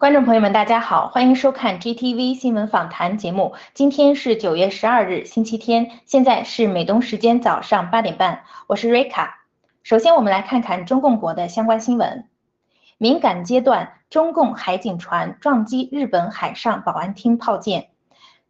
观众朋友们，大家好，欢迎收看 GTV 新闻访谈节目。今天是九月十二日，星期天，现在是美东时间早上八点半，我是瑞卡。首先，我们来看看中共国的相关新闻。敏感阶段，中共海警船撞击日本海上保安厅炮舰。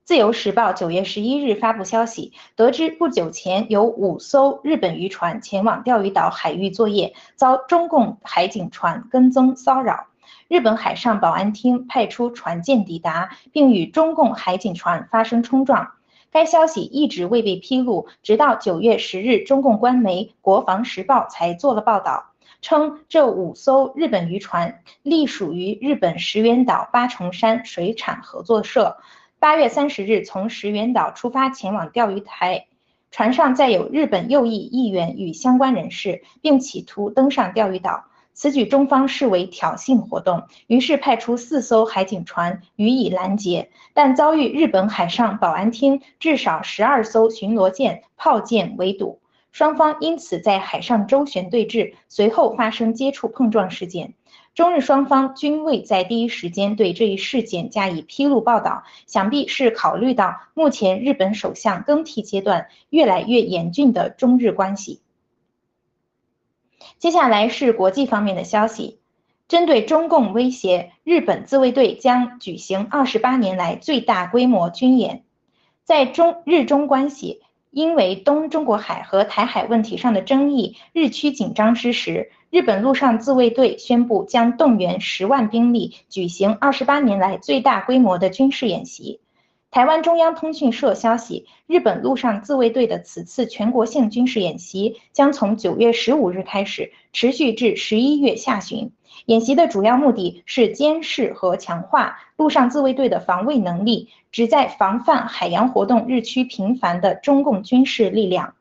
自由时报九月十一日发布消息，得知不久前有五艘日本渔船前往钓鱼岛海域作业，遭中共海警船跟踪骚扰。日本海上保安厅派出船舰抵达，并与中共海警船发生冲撞。该消息一直未被披露，直到九月十日，中共官媒《国防时报》才做了报道，称这五艘日本渔船隶属于日本石垣岛八重山水产合作社。八月三十日从石垣岛出发前往钓鱼台，船上载有日本右翼议员与相关人士，并企图登上钓鱼岛。此举中方视为挑衅活动，于是派出四艘海警船予以拦截，但遭遇日本海上保安厅至少十二艘巡逻舰、炮舰围堵，双方因此在海上周旋对峙，随后发生接触碰撞事件。中日双方均未在第一时间对这一事件加以披露报道，想必是考虑到目前日本首相更替阶段越来越严峻的中日关系。接下来是国际方面的消息，针对中共威胁，日本自卫队将举行二十八年来最大规模军演。在中日中关系因为东中国海和台海问题上的争议日趋紧张之时，日本陆上自卫队宣布将动员十万兵力，举行二十八年来最大规模的军事演习。台湾中央通讯社消息，日本陆上自卫队的此次全国性军事演习将从九月十五日开始，持续至十一月下旬。演习的主要目的是监视和强化陆上自卫队的防卫能力，旨在防范海洋活动日趋频繁的中共军事力量。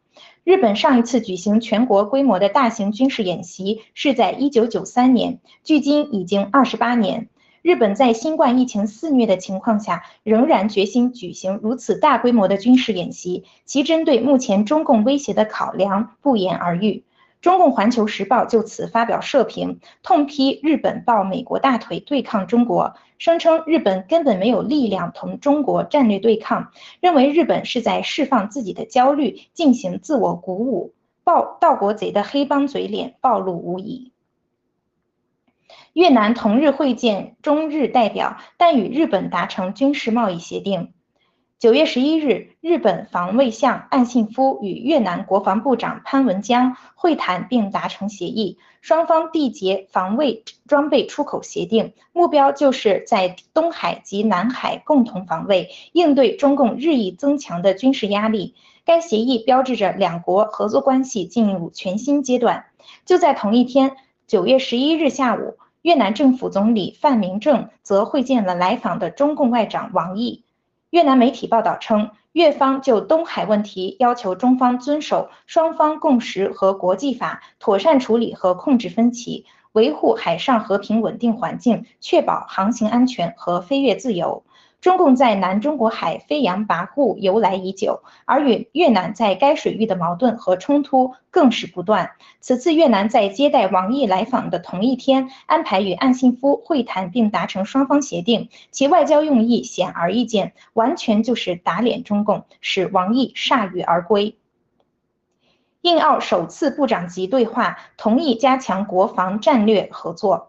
日本上一次举行全国规模的大型军事演习是在一九九三年，距今已经二十八年。日本在新冠疫情肆虐的情况下，仍然决心举行如此大规模的军事演习，其针对目前中共威胁的考量不言而喻。中共环球时报就此发表社评，痛批日本抱美国大腿对抗中国，声称日本根本没有力量同中国战略对抗，认为日本是在释放自己的焦虑，进行自我鼓舞。暴盗国贼的黑帮嘴脸暴露无遗。越南同日会见中日代表，但与日本达成军事贸易协定。九月十一日，日本防卫相岸信夫与越南国防部长潘文江会谈并达成协议，双方缔结防卫装备出口协定，目标就是在东海及南海共同防卫，应对中共日益增强的军事压力。该协议标志着两国合作关系进入全新阶段。就在同一天，九月十一日下午，越南政府总理范明政则会见了来访的中共外长王毅。越南媒体报道称，越方就东海问题要求中方遵守双方共识和国际法，妥善处理和控制分歧，维护海上和平稳定环境，确保航行安全和飞越自由。中共在南中国海飞扬跋扈由来已久，而与越南在该水域的矛盾和冲突更是不断。此次越南在接待王毅来访的同一天，安排与岸信夫会谈并达成双方协定，其外交用意显而易见，完全就是打脸中共，使王毅铩羽而归。印澳首次部长级对话，同意加强国防战略合作。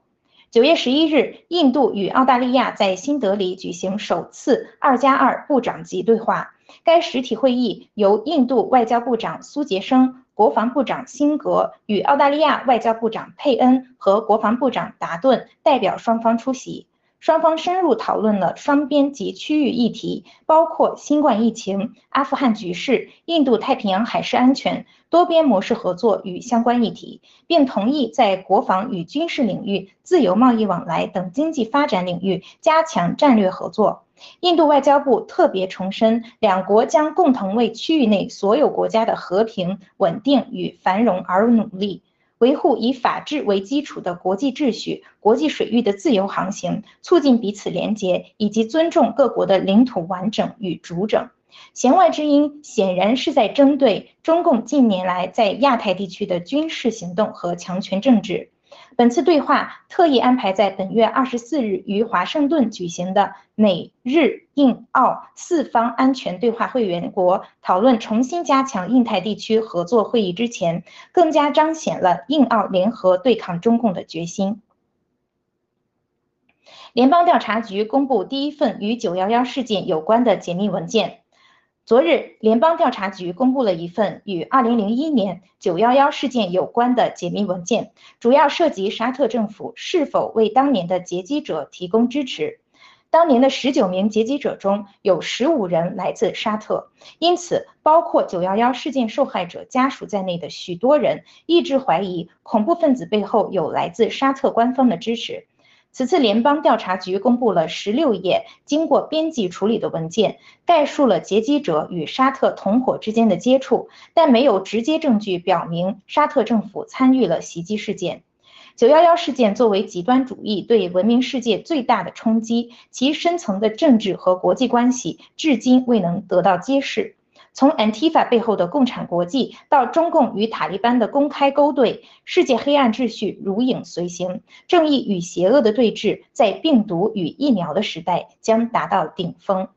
九月十一日，印度与澳大利亚在新德里举行首次“二加二”部长级对话。该实体会议由印度外交部长苏杰生、国防部长辛格与澳大利亚外交部长佩恩和国防部长达顿代表双方出席。双方深入讨论了双边及区域议题，包括新冠疫情、阿富汗局势、印度太平洋海事安全、多边模式合作与相关议题，并同意在国防与军事领域、自由贸易往来等经济发展领域加强战略合作。印度外交部特别重申，两国将共同为区域内所有国家的和平、稳定与繁荣而努力。维护以法治为基础的国际秩序、国际水域的自由航行，促进彼此联结，以及尊重各国的领土完整与主整。弦外之音显然是在针对中共近年来在亚太地区的军事行动和强权政治。本次对话特意安排在本月二十四日于华盛顿举行的美日印澳四方安全对话会员国讨论重新加强印太地区合作会议之前，更加彰显了印澳联合对抗中共的决心。联邦调查局公布第一份与九幺幺事件有关的解密文件。昨日，联邦调查局公布了一份与2001年911事件有关的解密文件，主要涉及沙特政府是否为当年的劫机者提供支持。当年的19名劫机者中有15人来自沙特，因此，包括911事件受害者家属在内的许多人一直怀疑恐怖分子背后有来自沙特官方的支持。此次联邦调查局公布了十六页经过编辑处理的文件，概述了劫机者与沙特同伙之间的接触，但没有直接证据表明沙特政府参与了袭击事件。九幺幺事件作为极端主义对文明世界最大的冲击，其深层的政治和国际关系至今未能得到揭示。从 Antifa 背后的共产国际到中共与塔利班的公开勾兑，世界黑暗秩序如影随形，正义与邪恶的对峙在病毒与疫苗的时代将达到顶峰。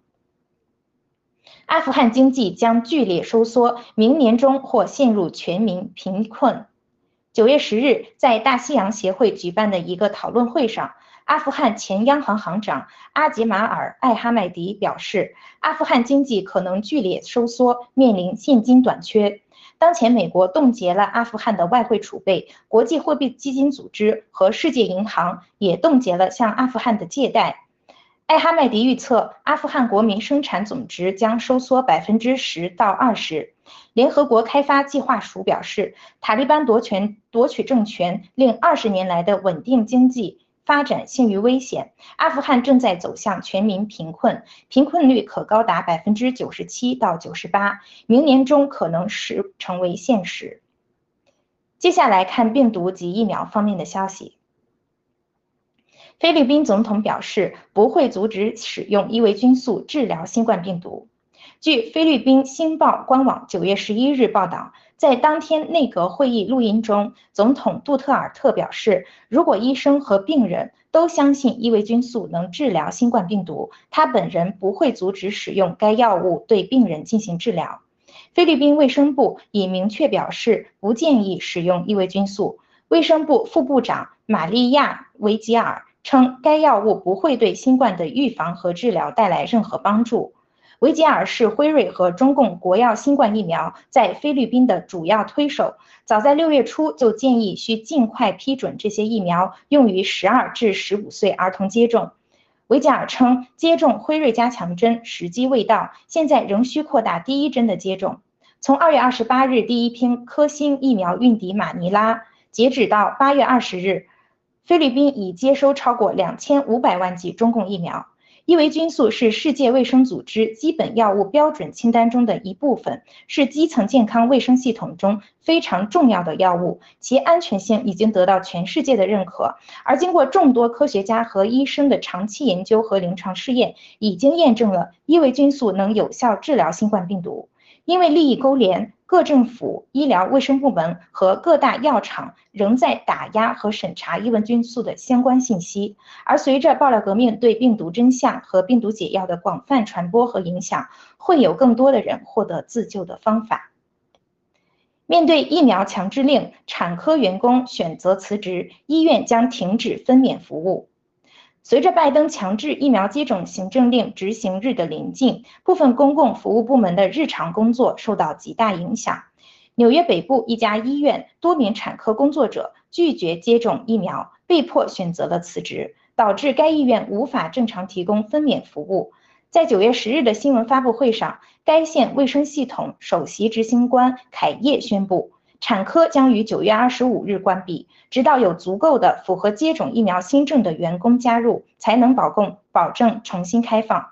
阿富汗经济将剧烈收缩，明年中或陷入全民贫困。九月十日，在大西洋协会举办的一个讨论会上。阿富汗前央行行长阿杰马尔·艾哈迈迪表示，阿富汗经济可能剧烈收缩，面临现金短缺。当前，美国冻结了阿富汗的外汇储备，国际货币基金组织和世界银行也冻结了向阿富汗的借贷。艾哈迈迪预测，阿富汗国民生产总值将收缩百分之十到二十。联合国开发计划署表示，塔利班夺权夺取政权，令二十年来的稳定经济。发展陷于危险，阿富汗正在走向全民贫困，贫困率可高达百分之九十七到九十八，明年中可能是成为现实。接下来看病毒及疫苗方面的消息。菲律宾总统表示不会阻止使用伊维菌素治疗新冠病毒。据菲律宾《星报》官网九月十一日报道，在当天内阁会议录音中，总统杜特尔特表示，如果医生和病人都相信伊维菌素能治疗新冠病毒，他本人不会阻止使用该药物对病人进行治疗。菲律宾卫生部已明确表示不建议使用伊维菌素。卫生部副部长玛利亚·维吉尔称，该药物不会对新冠的预防和治疗带来任何帮助。维吉尔是辉瑞和中共国药新冠疫苗在菲律宾的主要推手，早在六月初就建议需尽快批准这些疫苗用于十二至十五岁儿童接种。维吉尔称，接种辉瑞加强针时机未到，现在仍需扩大第一针的接种。从二月二十八日第一批科兴疫苗运抵马尼拉，截止到八月二十日，菲律宾已接收超过两千五百万剂中共疫苗。伊维菌素是世界卫生组织基本药物标准清单中的一部分，是基层健康卫生系统中非常重要的药物，其安全性已经得到全世界的认可。而经过众多科学家和医生的长期研究和临床试验，已经验证了伊维菌素能有效治疗新冠病毒。因为利益勾连，各政府、医疗卫生部门和各大药厂仍在打压和审查伊文菌素的相关信息。而随着爆料革命对病毒真相和病毒解药的广泛传播和影响，会有更多的人获得自救的方法。面对疫苗强制令，产科员工选择辞职，医院将停止分娩服务。随着拜登强制疫苗接种行政令执行日的临近，部分公共服务部门的日常工作受到极大影响。纽约北部一家医院多名产科工作者拒绝接种疫苗，被迫选择了辞职，导致该医院无法正常提供分娩服务。在九月十日的新闻发布会上，该县卫生系统首席执行官凯叶宣布。产科将于九月二十五日关闭，直到有足够的符合接种疫苗新政的员工加入，才能保供保证重新开放。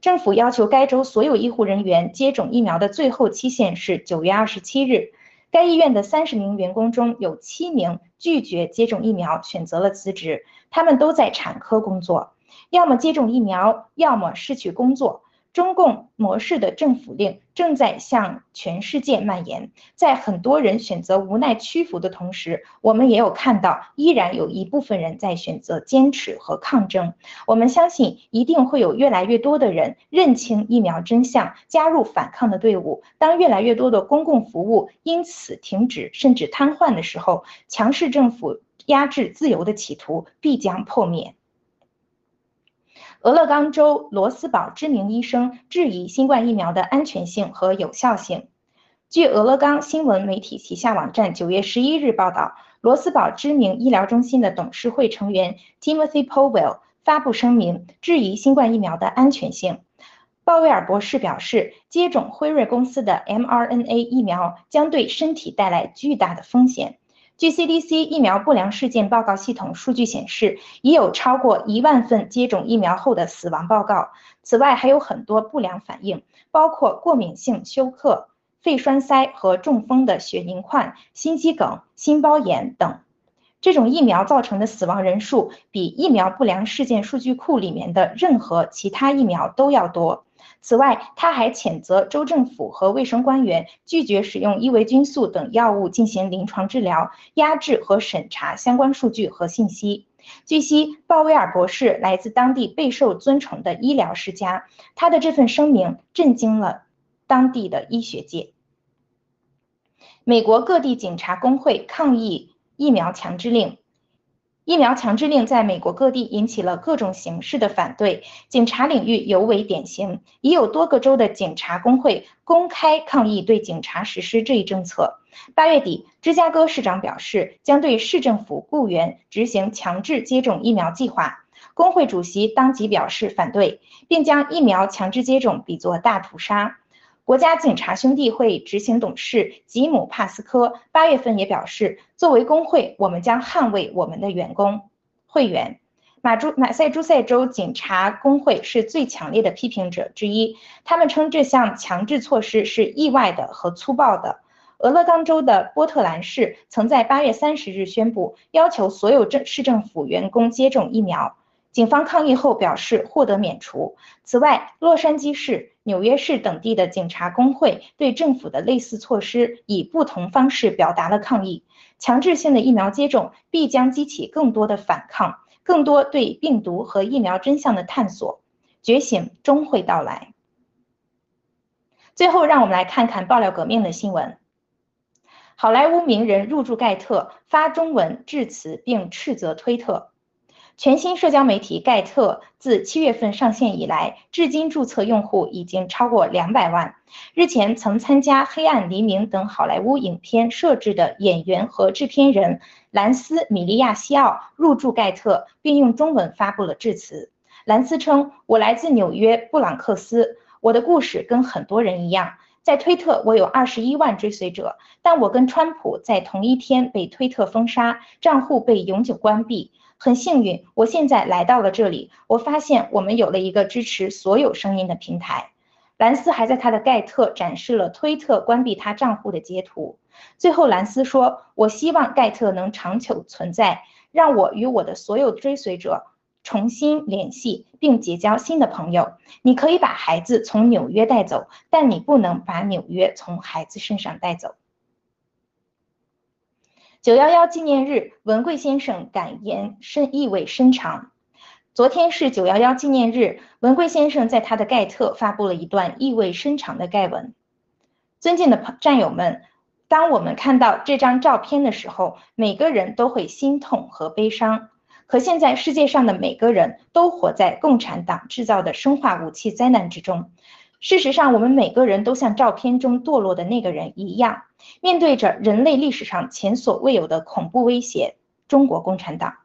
政府要求该州所有医护人员接种疫苗的最后期限是九月二十七日。该医院的三十名员工中有七名拒绝接种疫苗，选择了辞职。他们都在产科工作，要么接种疫苗，要么失去工作。中共模式的政府令正在向全世界蔓延，在很多人选择无奈屈服的同时，我们也有看到，依然有一部分人在选择坚持和抗争。我们相信，一定会有越来越多的人认清疫苗真相，加入反抗的队伍。当越来越多的公共服务因此停止甚至瘫痪的时候，强势政府压制自由的企图必将破灭。俄勒冈州罗斯堡知名医生质疑新冠疫苗的安全性和有效性。据俄勒冈新闻媒体旗下网站九月十一日报道，罗斯堡知名医疗中心的董事会成员 Timothy Powell 发布声明，质疑新冠疫苗的安全性。鲍威尔博士表示，接种辉瑞公司的 mRNA 疫苗将对身体带来巨大的风险。据 CDC 疫苗不良事件报告系统数据显示，已有超过一万份接种疫苗后的死亡报告。此外，还有很多不良反应，包括过敏性休克、肺栓塞和中风的血凝块、心肌梗、心包炎等。这种疫苗造成的死亡人数比疫苗不良事件数据库里面的任何其他疫苗都要多。此外，他还谴责州政府和卫生官员拒绝使用伊维菌素等药物进行临床治疗，压制和审查相关数据和信息。据悉，鲍威尔博士来自当地备受尊崇的医疗世家，他的这份声明震惊了当地的医学界。美国各地警察工会抗议疫苗强制令。疫苗强制令在美国各地引起了各种形式的反对，警察领域尤为典型。已有多个州的警察工会公开抗议对警察实施这一政策。八月底，芝加哥市长表示将对市政府雇员执行强制接种疫苗计划。工会主席当即表示反对，并将疫苗强制接种比作大屠杀。国家警察兄弟会执行董事吉姆·帕斯科八月份也表示，作为工会，我们将捍卫我们的员工会员。马朱马赛诸塞州警察工会是最强烈的批评者之一，他们称这项强制措施是意外的和粗暴的。俄勒冈州的波特兰市曾在八月三十日宣布，要求所有政市政府员工接种疫苗。警方抗议后表示获得免除。此外，洛杉矶市、纽约市等地的警察工会对政府的类似措施以不同方式表达了抗议。强制性的疫苗接种必将激起更多的反抗，更多对病毒和疫苗真相的探索。觉醒终会到来。最后，让我们来看看爆料革命的新闻。好莱坞名人入驻盖特，发中文致辞并斥责推特。全新社交媒体盖特自七月份上线以来，至今注册用户已经超过两百万。日前，曾参加《黑暗黎明》等好莱坞影片设置的演员和制片人兰斯·米利亚西奥入驻盖特，并用中文发布了致辞。兰斯称：“我来自纽约布朗克斯，我的故事跟很多人一样。在推特，我有二十一万追随者，但我跟川普在同一天被推特封杀，账户被永久关闭。”很幸运，我现在来到了这里。我发现我们有了一个支持所有声音的平台。兰斯还在他的盖特展示了推特关闭他账户的截图。最后，兰斯说：“我希望盖特能长久存在，让我与我的所有追随者重新联系，并结交新的朋友。你可以把孩子从纽约带走，但你不能把纽约从孩子身上带走。”九幺幺纪念日，文贵先生感言深意味深长。昨天是九幺幺纪念日，文贵先生在他的盖特发布了一段意味深长的盖文。尊敬的战友们，当我们看到这张照片的时候，每个人都会心痛和悲伤。可现在世界上的每个人都活在共产党制造的生化武器灾难之中。事实上，我们每个人都像照片中堕落的那个人一样。面对着人类历史上前所未有的恐怖威胁——中国共产党，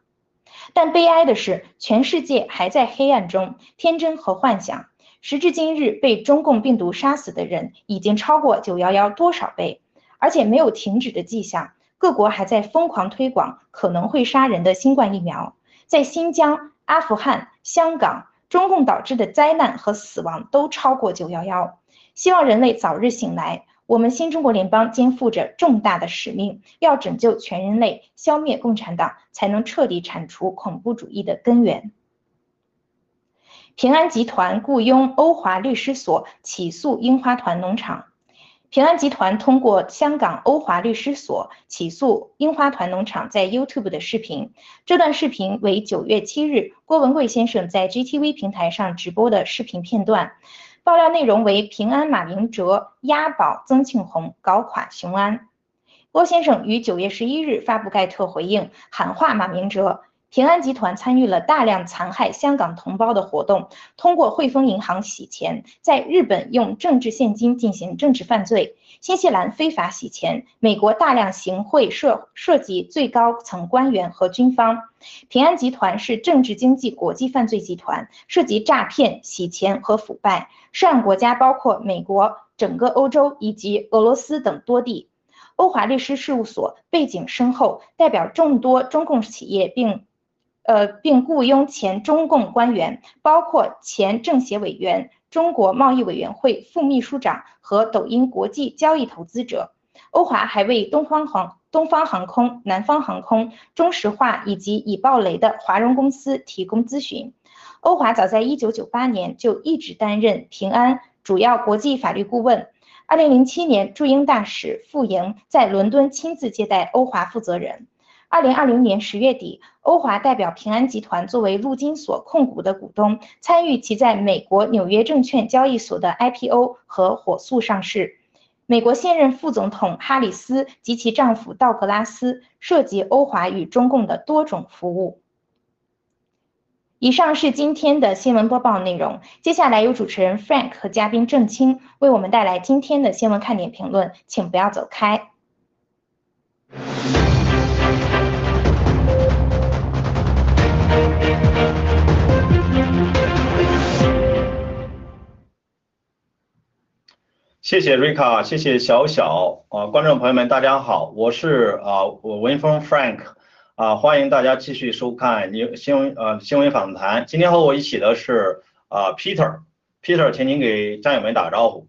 但悲哀的是，全世界还在黑暗中天真和幻想。时至今日，被中共病毒杀死的人已经超过九幺幺多少倍，而且没有停止的迹象。各国还在疯狂推广可能会杀人的新冠疫苗。在新疆、阿富汗、香港，中共导致的灾难和死亡都超过九幺幺。希望人类早日醒来。我们新中国联邦肩负着重大的使命，要拯救全人类，消灭共产党，才能彻底铲除恐怖主义的根源。平安集团雇佣欧华律师所起诉樱花团农场。平安集团通过香港欧华律师所起诉樱花团农场在 YouTube 的视频。这段视频为九月七日郭文贵先生在 GTV 平台上直播的视频片段。爆料内容为平安马明哲押宝曾庆红搞垮雄安。郭先生于九月十一日发布盖特回应，喊话马明哲。平安集团参与了大量残害香港同胞的活动，通过汇丰银行洗钱，在日本用政治现金进行政治犯罪，新西兰非法洗钱，美国大量行贿涉涉及最高层官员和军方。平安集团是政治经济国际犯罪集团，涉及诈骗、洗钱和腐败，涉案国家包括美国、整个欧洲以及俄罗斯等多地。欧华律师事务所背景深厚，代表众多中共企业，并。呃，并雇佣前中共官员，包括前政协委员、中国贸易委员会副秘书长和抖音国际交易投资者。欧华还为东方航、东方航空、南方航空、中石化以及已爆雷的华融公司提供咨询。欧华早在1998年就一直担任平安主要国际法律顾问。2007年，驻英大使傅莹在伦敦亲自接待欧华负责人。二零二零年十月底，欧华代表平安集团作为陆金所控股的股东，参与其在美国纽约证券交易所的 IPO 和火速上市。美国现任副总统哈里斯及其丈夫道格拉斯涉及欧华与中共的多种服务。以上是今天的新闻播报内容，接下来由主持人 Frank 和嘉宾郑清为我们带来今天的新闻看点评论，请不要走开。谢谢瑞卡，谢谢小小啊，观众朋友们，大家好，我是啊我文峰 Frank 啊，欢迎大家继续收看你新闻呃新闻访谈。今天和我一起的是啊 Peter，Peter，请您给战友们打个招呼。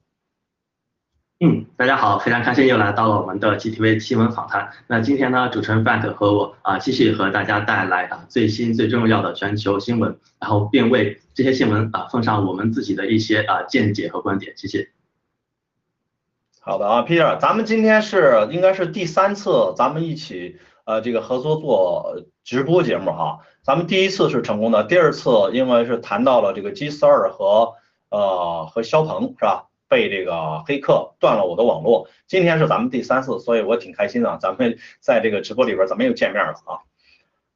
嗯，大家好，非常开心又来到了我们的 GTV 新闻访谈。那今天呢，主持人 Frank 和我啊继续和大家带来啊最新最重要的全球新闻，然后并为这些新闻啊奉上我们自己的一些啊见解和观点。谢谢。好的啊，Peter，咱们今天是应该是第三次咱们一起呃这个合作做直播节目哈。咱们第一次是成功的，第二次因为是谈到了这个 G 四二和呃和肖鹏是吧？被这个黑客断了我的网络。今天是咱们第三次，所以我挺开心的，咱们在这个直播里边咱们又见面了啊。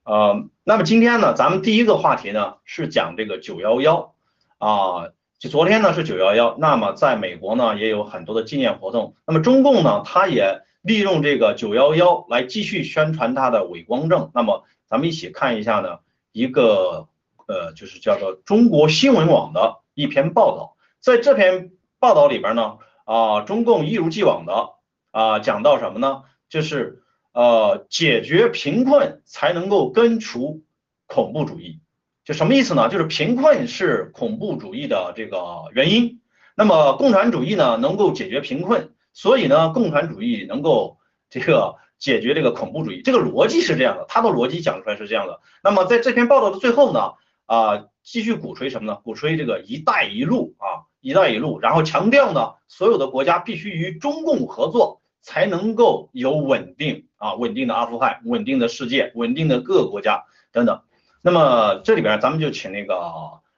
呃，那么今天呢，咱们第一个话题呢是讲这个九幺幺啊，昨天呢是九幺幺，那么在美国呢也有很多的纪念活动，那么中共呢它也利用这个九幺幺来继续宣传它的伪光正，那么咱们一起看一下呢一个呃就是叫做中国新闻网的一篇报道，在这篇报道里边呢啊，中共一如既往的啊讲到什么呢？就是。呃，解决贫困才能够根除恐怖主义，就什么意思呢？就是贫困是恐怖主义的这个原因。那么共产主义呢，能够解决贫困，所以呢，共产主义能够这个解决这个恐怖主义。这个逻辑是这样的，他的逻辑讲出来是这样的。那么在这篇报道的最后呢，啊，继续鼓吹什么呢？鼓吹这个“一带一路”啊，“一带一路”，然后强调呢，所有的国家必须与中共合作。才能够有稳定啊，稳定的阿富汗，稳定的世界，稳定的各个国家等等。那么这里边咱们就请那个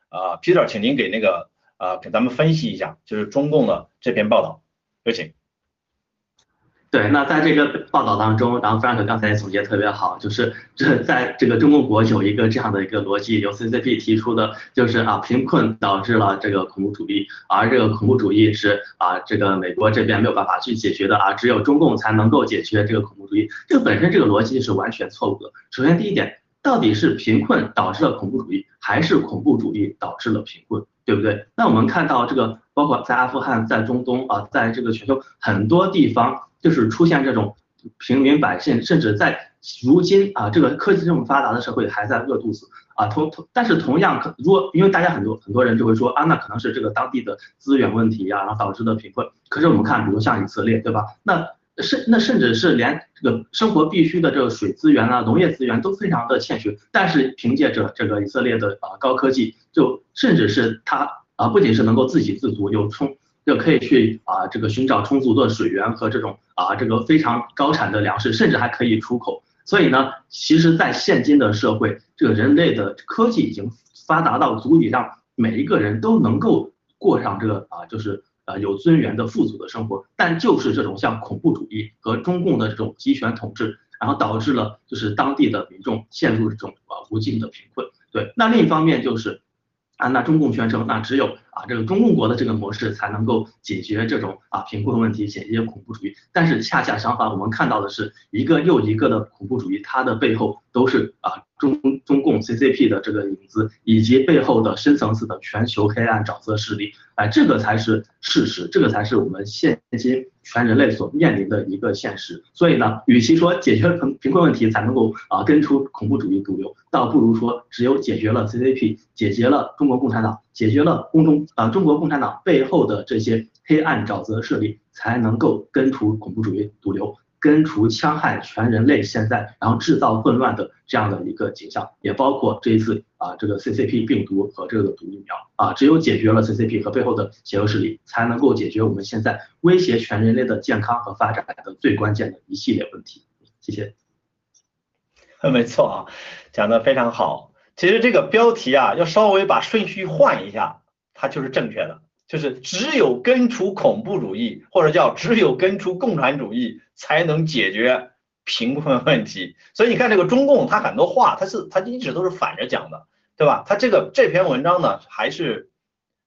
呃 Peter，请您给那个呃给咱们分析一下，就是中共的这篇报道，有请。对，那在这个报道当中，然后 Frank 刚才总结特别好，就是这在这个中共国有一个这样的一个逻辑，由 CCP 提出的，就是啊贫困导致了这个恐怖主义，而这个恐怖主义是啊这个美国这边没有办法去解决的啊，只有中共才能够解决这个恐怖主义，这个本身这个逻辑是完全错误的。首先第一点，到底是贫困导致了恐怖主义，还是恐怖主义导致了贫困，对不对？那我们看到这个，包括在阿富汗、在中东啊，在这个全球很多地方。就是出现这种平民百姓，甚至在如今啊这个科技这么发达的社会，还在饿肚子啊。同同，但是同样，可如果因为大家很多很多人就会说啊，那可能是这个当地的资源问题呀，然后导致的贫困。可是我们看，比如像以色列，对吧？那甚那甚至是连这个生活必需的这个水资源啊、农业资源都非常的欠缺，但是凭借着这个以色列的啊高科技，就甚至是它啊不仅是能够自给自足，有充。就可以去啊，这个寻找充足的水源和这种啊，这个非常高产的粮食，甚至还可以出口。所以呢，其实，在现今的社会，这个人类的科技已经发达到足以让每一个人都能够过上这个啊，就是啊有尊严的富足的生活。但就是这种像恐怖主义和中共的这种集权统治，然后导致了就是当地的民众陷入这种啊无尽的贫困。对，那另一方面就是啊，那中共宣称那只有。啊，这个中共国的这个模式才能够解决这种啊贫困问题，解决恐怖主义。但是恰恰相反，我们看到的是一个又一个的恐怖主义，它的背后都是啊中中共 CCP 的这个影子，以及背后的深层次的全球黑暗沼泽势力。哎，这个才是事实，这个才是我们现今全人类所面临的一个现实。所以呢，与其说解决贫贫困问题才能够啊根除恐怖主义毒瘤，倒不如说只有解决了 CCP，解决了中国共产党。解决了公中啊中国共产党背后的这些黑暗沼泽势力，才能够根除恐怖主义毒瘤，根除戕害全人类现在，然后制造混乱的这样的一个景象，也包括这一次啊这个 CCP 病毒和这个毒疫苗啊，只有解决了 CCP 和背后的邪恶势力，才能够解决我们现在威胁全人类的健康和发展的最关键的一系列问题。谢谢。没错啊，讲的非常好。其实这个标题啊，要稍微把顺序换一下，它就是正确的。就是只有根除恐怖主义，或者叫只有根除共产主义，才能解决贫困问题。所以你看这个中共，他很多话，他是他一直都是反着讲的，对吧？他这个这篇文章呢，还是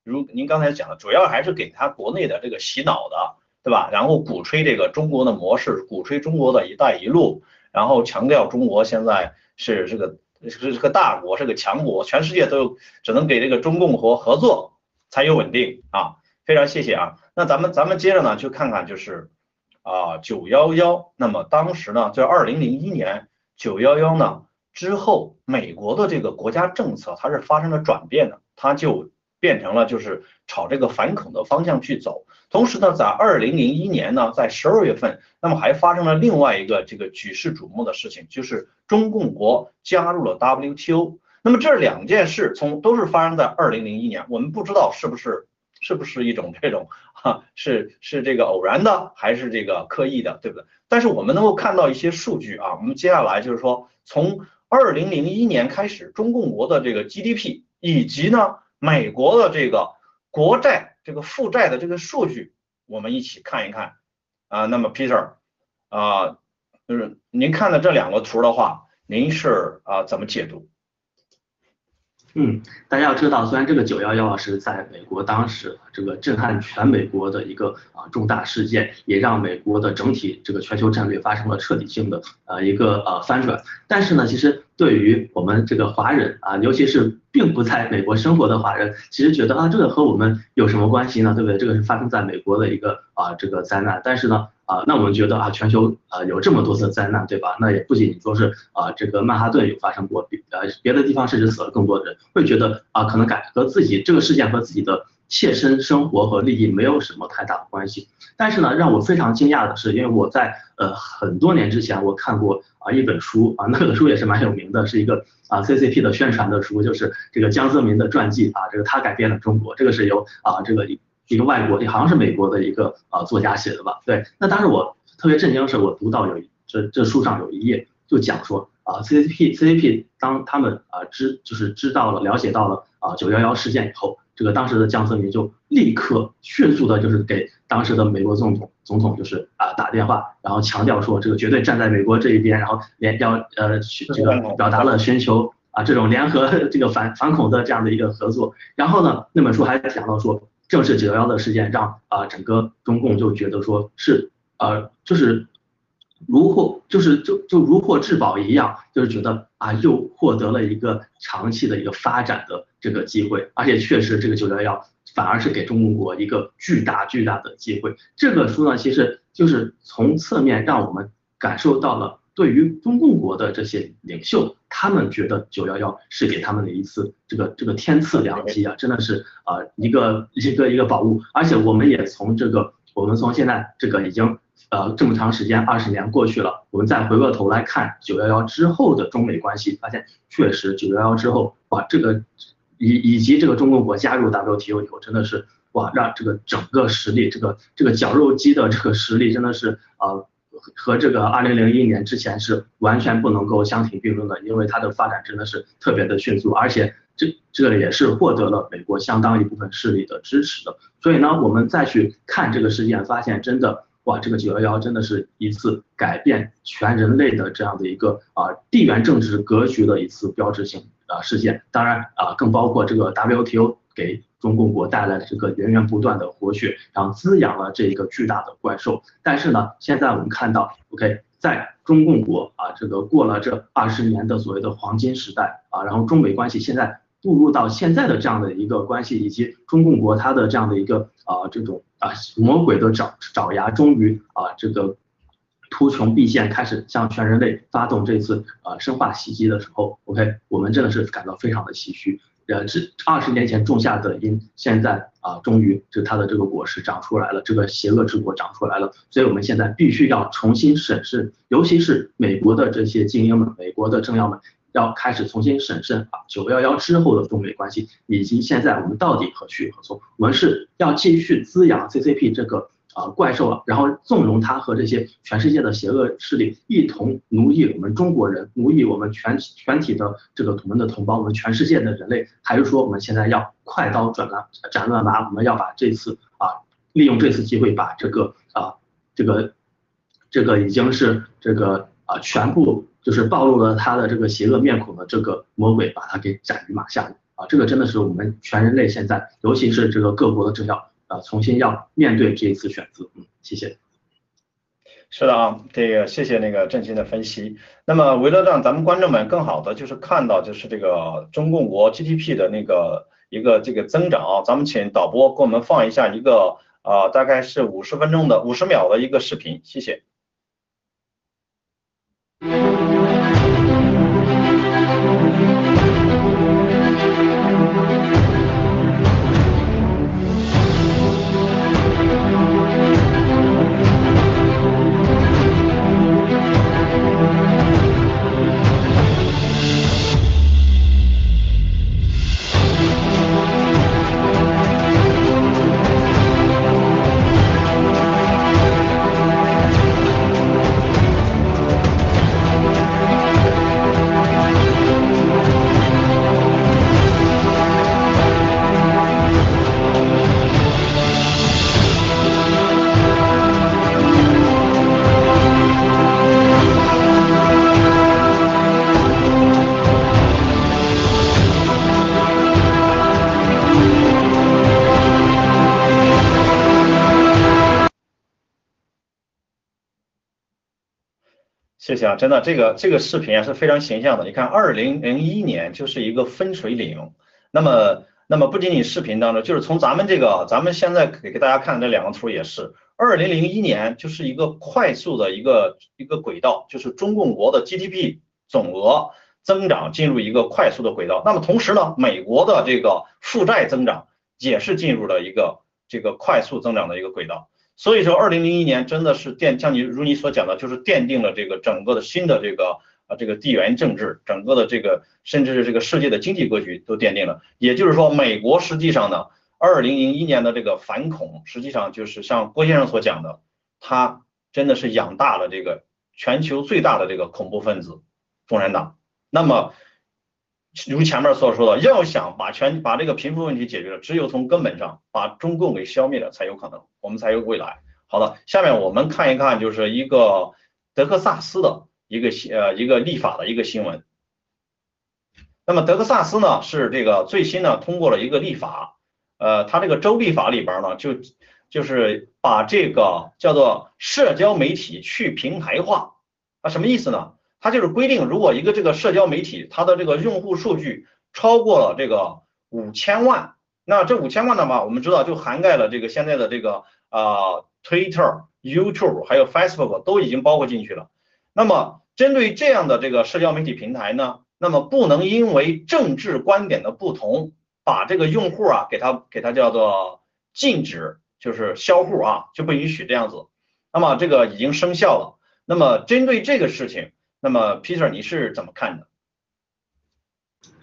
如您刚才讲的，主要还是给他国内的这个洗脑的，对吧？然后鼓吹这个中国的模式，鼓吹中国的一带一路，然后强调中国现在是这个。是是个大国，是个强国，全世界都只能给这个中共和合作才有稳定啊！非常谢谢啊。那咱们咱们接着呢，去看看就是啊九幺幺。那么当时呢，在二零零一年九幺幺呢之后，美国的这个国家政策它是发生了转变的，它就变成了就是朝这个反恐的方向去走。同时呢，在二零零一年呢，在十二月份，那么还发生了另外一个这个举世瞩目的事情，就是中共国加入了 WTO。那么这两件事从都是发生在二零零一年，我们不知道是不是是不是一种这种哈是是这个偶然的还是这个刻意的，对不对？但是我们能够看到一些数据啊，我们接下来就是说，从二零零一年开始，中共国的这个 GDP 以及呢美国的这个国债。这个负债的这个数据，我们一起看一看啊。那么 Peter 啊，就是您看的这两个图的话，您是啊怎么解读？嗯，大家要知道，虽然这个九幺幺是在美国当时这个震撼全美国的一个啊重大事件，也让美国的整体这个全球战略发生了彻底性的呃一个呃翻转，但是呢，其实对于我们这个华人啊，尤其是并不在美国生活的华人，其实觉得啊这个和我们有什么关系呢？对不对？这个是发生在美国的一个啊这个灾难，但是呢。啊，那我们觉得啊，全球啊有这么多次灾难，对吧？那也不仅说是啊，这个曼哈顿有发生过，别呃别的地方甚至死了更多的人，会觉得啊，可能感和自己这个事件和自己的切身生活和利益没有什么太大的关系。但是呢，让我非常惊讶的是，因为我在呃很多年之前我看过啊一本书啊，那个书也是蛮有名的，是一个啊 CCP 的宣传的书，就是这个江泽民的传记啊，这个他改变了中国，这个是由啊这个。一个外国，也好像是美国的一个呃作家写的吧？对，那当时我特别震惊的是，我读到有这这书上有一页就讲说啊，CCP CCP 当他们啊知就是知道了了解到了啊九幺幺事件以后，这个当时的江泽民就立刻迅速的就是给当时的美国总统总统就是啊打电话，然后强调说这个绝对站在美国这一边，然后联要呃这个表达了寻求啊这种联合这个反反恐的这样的一个合作。然后呢，那本书还讲到说。正是九幺幺的事件，让啊整个中共就觉得说是呃就是如获就是就就如获至宝一样，就是觉得啊又获得了一个长期的一个发展的这个机会，而且确实这个九幺幺反而是给中共国一个巨大巨大的机会。这个书呢，其实就是从侧面让我们感受到了。对于中共国的这些领袖，他们觉得九幺幺是给他们的一次这个这个天赐良机啊，真的是啊一个一个一个宝物。而且我们也从这个，我们从现在这个已经呃这么长时间，二十年过去了，我们再回过头来看九幺幺之后的中美关系，发现确实九幺幺之后，哇，这个以以及这个中共国加入 WTO 以后，真的是哇，让这个整个实力，这个这个绞肉机的这个实力，真的是啊。和这个二零零一年之前是完全不能够相提并论的，因为它的发展真的是特别的迅速，而且这这个也是获得了美国相当一部分势力的支持的。所以呢，我们再去看这个事件，发现真的哇，这个九幺幺真的是一次改变全人类的这样的一个啊地缘政治格局的一次标志性啊事件。当然啊，更包括这个 WTO 给。中共国带来的这个源源不断的活血，然后滋养了这一个巨大的怪兽。但是呢，现在我们看到，OK，在中共国啊，这个过了这二十年的所谓的黄金时代啊，然后中美关系现在步入到现在的这样的一个关系，以及中共国它的这样的一个啊这种啊魔鬼的爪爪牙终于啊这个图穷匕见，开始向全人类发动这次啊生化袭击的时候，OK，我们真的是感到非常的唏嘘。呃，是二十年前种下的因，现在啊，终于就它的这个果实长出来了，这个邪恶之果长出来了，所以我们现在必须要重新审视，尤其是美国的这些精英们，美国的政要们，要开始重新审慎啊九幺幺之后的中美关系，以及现在我们到底何去何从？我们是要继续滋养 CCP 这个。啊，怪兽了，然后纵容他和这些全世界的邪恶势力一同奴役我们中国人，奴役我们全全体的这个我们的同胞，我们全世界的人类，还是说我们现在要快刀斩乱斩乱麻，我们要把这次啊，利用这次机会把这个啊，这个这个已经是这个啊，全部就是暴露了他的这个邪恶面孔的这个魔鬼，把他给斩于马下啊，这个真的是我们全人类现在，尤其是这个各国的政要。啊，重新要面对这一次选择，嗯，谢谢。是的啊，这个谢谢那个郑鑫的分析。那么为了让咱们观众们更好的就是看到就是这个中共国 GDP 的那个一个这个增长，咱们请导播给我们放一下一个啊，大概是五十分钟的五十秒的一个视频，谢谢。谢谢啊，真的这个这个视频啊是非常形象的。你看，二零零一年就是一个分水岭，那么那么不仅仅视频当中，就是从咱们这个咱们现在给给大家看的这两个图也是，二零零一年就是一个快速的一个一个轨道，就是中共国的 GDP 总额增长进入一个快速的轨道。那么同时呢，美国的这个负债增长也是进入了一个这个快速增长的一个轨道。所以说，二零零一年真的是奠像你如你所讲的，就是奠定了这个整个的新的这个啊这个地缘政治，整个的这个甚至是这个世界的经济格局都奠定了。也就是说，美国实际上呢，二零零一年的这个反恐，实际上就是像郭先生所讲的，他真的是养大了这个全球最大的这个恐怖分子共产党。那么，如前面所说的，要想把全把这个贫富问题解决了，只有从根本上把中共给消灭了才有可能，我们才有未来。好的，下面我们看一看，就是一个德克萨斯的一个呃一个立法的一个新闻。那么德克萨斯呢是这个最新呢通过了一个立法，呃，它这个州立法里边呢就就是把这个叫做社交媒体去平台化啊，什么意思呢？它就是规定，如果一个这个社交媒体它的这个用户数据超过了这个五千万，那这五千万的话，我们知道就涵盖了这个现在的这个啊 Twitter、YouTube 还有 Facebook 都已经包括进去了。那么针对这样的这个社交媒体平台呢，那么不能因为政治观点的不同，把这个用户啊给他给他叫做禁止，就是销户啊就不允许这样子。那么这个已经生效了。那么针对这个事情。那么，Peter，你是怎么看的？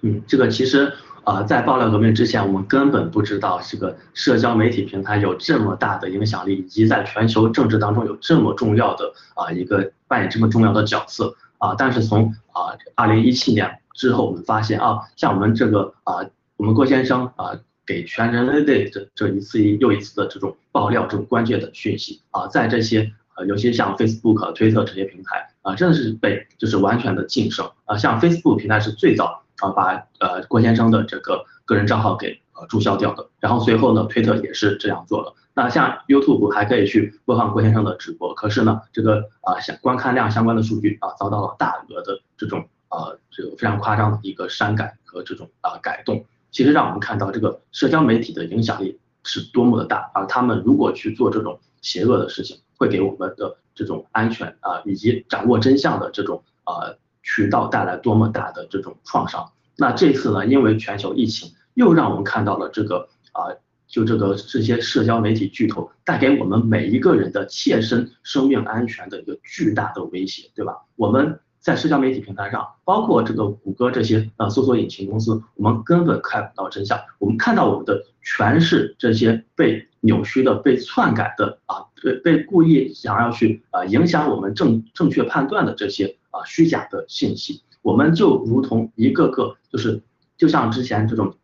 嗯，这个其实啊，在爆料革命之前，我们根本不知道这个社交媒体平台有这么大的影响力，以及在全球政治当中有这么重要的啊一个扮演这么重要的角色啊。但是从啊二零一七年之后，我们发现啊，像我们这个啊，我们郭先生啊，给全人类的这这一次又一次的这种爆料，这种关键的讯息啊，在这些。呃，尤其像 Facebook、推特这些平台啊，真的是被就是完全的晋升啊。像 Facebook 平台是最早啊把呃郭先生的这个个人账号给呃注销掉的，然后随后呢，推特也是这样做了。那像 YouTube 还可以去播放郭先生的直播，可是呢，这个啊相观看量相关的数据啊遭到了大额的这种呃这个非常夸张的一个删改和这种啊改动。其实让我们看到这个社交媒体的影响力是多么的大，啊他们如果去做这种邪恶的事情。会给我们的这种安全啊，以及掌握真相的这种啊渠道带来多么大的这种创伤。那这次呢，因为全球疫情，又让我们看到了这个啊，就这个这些社交媒体巨头带给我们每一个人的切身生命安全的一个巨大的威胁，对吧？我们。在社交媒体平台上，包括这个谷歌这些呃搜索引擎公司，我们根本看不到真相。我们看到我们的全是这些被扭曲的、被篡改的啊，被被故意想要去啊影响我们正正确判断的这些啊虚假的信息。我们就如同一个个就是就像之前这种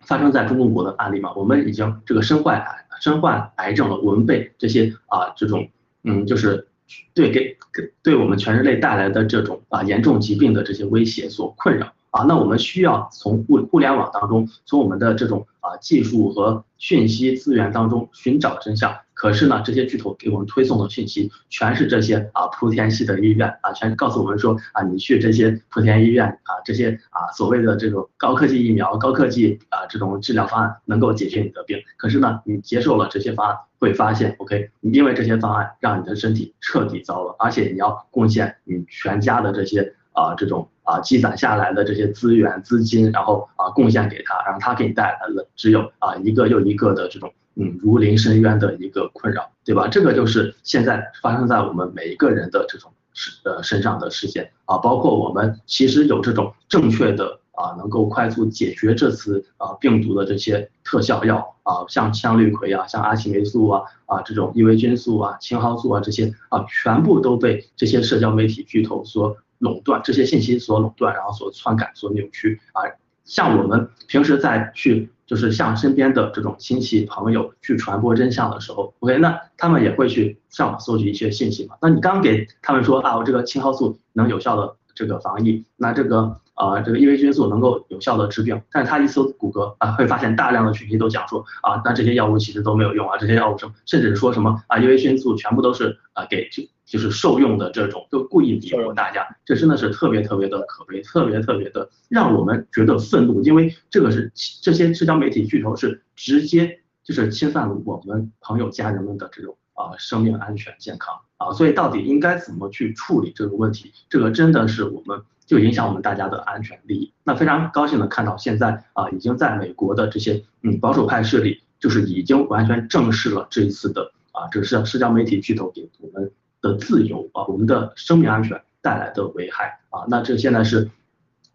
发生在中共国的案例嘛，我们已经这个身患癌身患癌症了，我们被这些啊这种嗯就是。对，给给对我们全人类带来的这种啊严重疾病的这些威胁所困扰。啊，那我们需要从互互联网当中，从我们的这种啊技术和讯息资源当中寻找真相。可是呢，这些巨头给我们推送的信息全是这些啊莆田系的医院啊，全告诉我们说啊，你去这些莆田医院啊，这些啊所谓的这种高科技疫苗、高科技啊这种治疗方案能够解决你的病。可是呢，你接受了这些方案，会发现，OK，你因为这些方案让你的身体彻底糟了，而且你要贡献你全家的这些啊这种啊积攒下来的这些资源资金，然后啊贡献给他，然后他给你带来了只有啊一个又一个的这种。嗯，如临深渊的一个困扰，对吧？这个就是现在发生在我们每一个人的这种事呃身上的事件啊，包括我们其实有这种正确的啊，能够快速解决这次啊病毒的这些特效药啊，像羟氯喹啊，像阿奇霉素啊啊这种伊维菌素啊、青蒿素啊这些啊，全部都被这些社交媒体巨头所垄断，这些信息所垄断，然后所篡改、所扭曲啊。像我们平时在去。就是向身边的这种亲戚朋友去传播真相的时候，OK，那他们也会去上网搜集一些信息嘛。那你刚给他们说啊，我这个青蒿素能有效的这个防疫，那这个啊这个异维菌素能够有效的治病，但是他一搜谷歌啊会发现大量的讯息都讲说啊那这些药物其实都没有用啊，这些药物什甚至说什么啊异维菌素全部都是啊给就是受用的这种，就故意迷惑大家，这真的是特别特别的可悲，特别特别的让我们觉得愤怒，因为这个是这些社交媒体巨头是直接就是侵犯了我们朋友家人们的这种。啊，生命安全健康啊，所以到底应该怎么去处理这个问题？这个真的是我们就影响我们大家的安全利益。那非常高兴的看到现在啊，已经在美国的这些嗯保守派势力，就是已经完全正视了这一次的啊，这是社交媒体巨头给我们的自由啊，我们的生命安全带来的危害啊。那这现在是。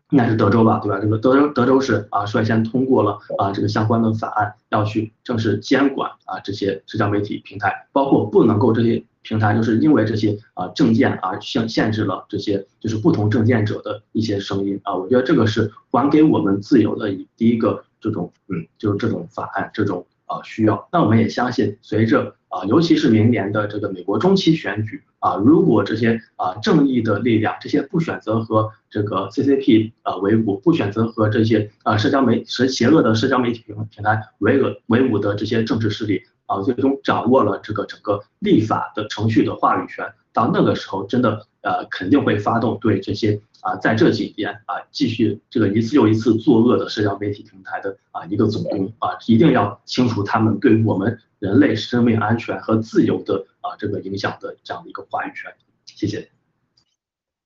应该是德州吧，对吧？这个德州德州市啊，率先通过了啊这个相关的法案，要去正式监管啊这些社交媒体平台，包括不能够这些平台就是因为这些啊证件而限限制了这些就是不同证件者的一些声音啊。我觉得这个是还给我们自由的第一个这种嗯就是这种法案这种啊需要。那我们也相信，随着啊尤其是明年的这个美国中期选举。啊，如果这些啊正义的力量，这些不选择和这个 CCP 啊为伍，不选择和这些啊社交媒邪邪恶的社交媒体平平台为恶为伍的这些政治势力啊，最终掌握了这个整个立法的程序的话语权，到那个时候，真的呃肯定会发动对这些啊在这几年啊继续这个一次又一次作恶的社交媒体平台的啊一个总攻啊，一定要清除他们对我们人类生命安全和自由的。啊，这个影响的这样的一个话语权，谢谢。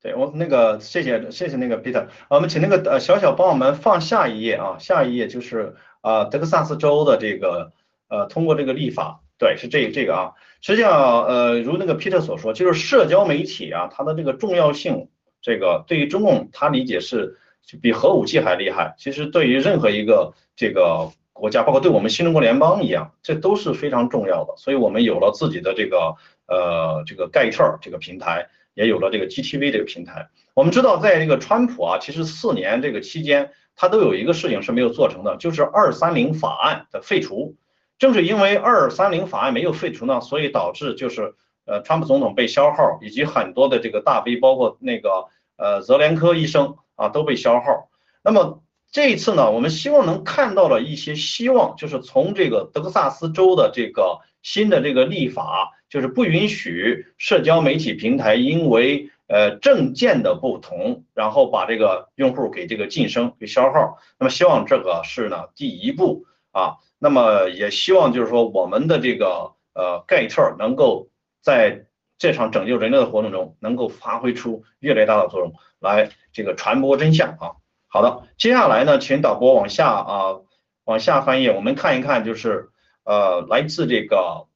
对我那个谢谢谢谢那个 Peter，我们请那个呃小小帮我们放下一页啊，下一页就是啊德克萨斯州的这个呃通过这个立法，对，是这这个啊，实际上呃如那个 Peter 所说，就是社交媒体啊它的这个重要性，这个对于中共他理解是比核武器还厉害，其实对于任何一个这个。国家包括对我们新中国联邦一样，这都是非常重要的。所以我们有了自己的这个呃这个盖特这个平台，也有了这个 GTV 这个平台。我们知道，在这个川普啊，其实四年这个期间，他都有一个事情是没有做成的，就是二三零法案的废除。正是因为二三零法案没有废除呢，所以导致就是呃川普总统被消耗，以及很多的这个大 V，包括那个呃泽连科医生啊都被消耗。那么。这一次呢，我们希望能看到了一些希望，就是从这个德克萨斯州的这个新的这个立法，就是不允许社交媒体平台因为呃证件的不同，然后把这个用户给这个晋升给消耗。那么希望这个是呢第一步啊，那么也希望就是说我们的这个呃盖特能够在这场拯救人类的活动中，能够发挥出越来越大的作用，来这个传播真相啊。好的，接下来呢，请导播往下啊，往下翻页，我们看一看，就是呃，来自这个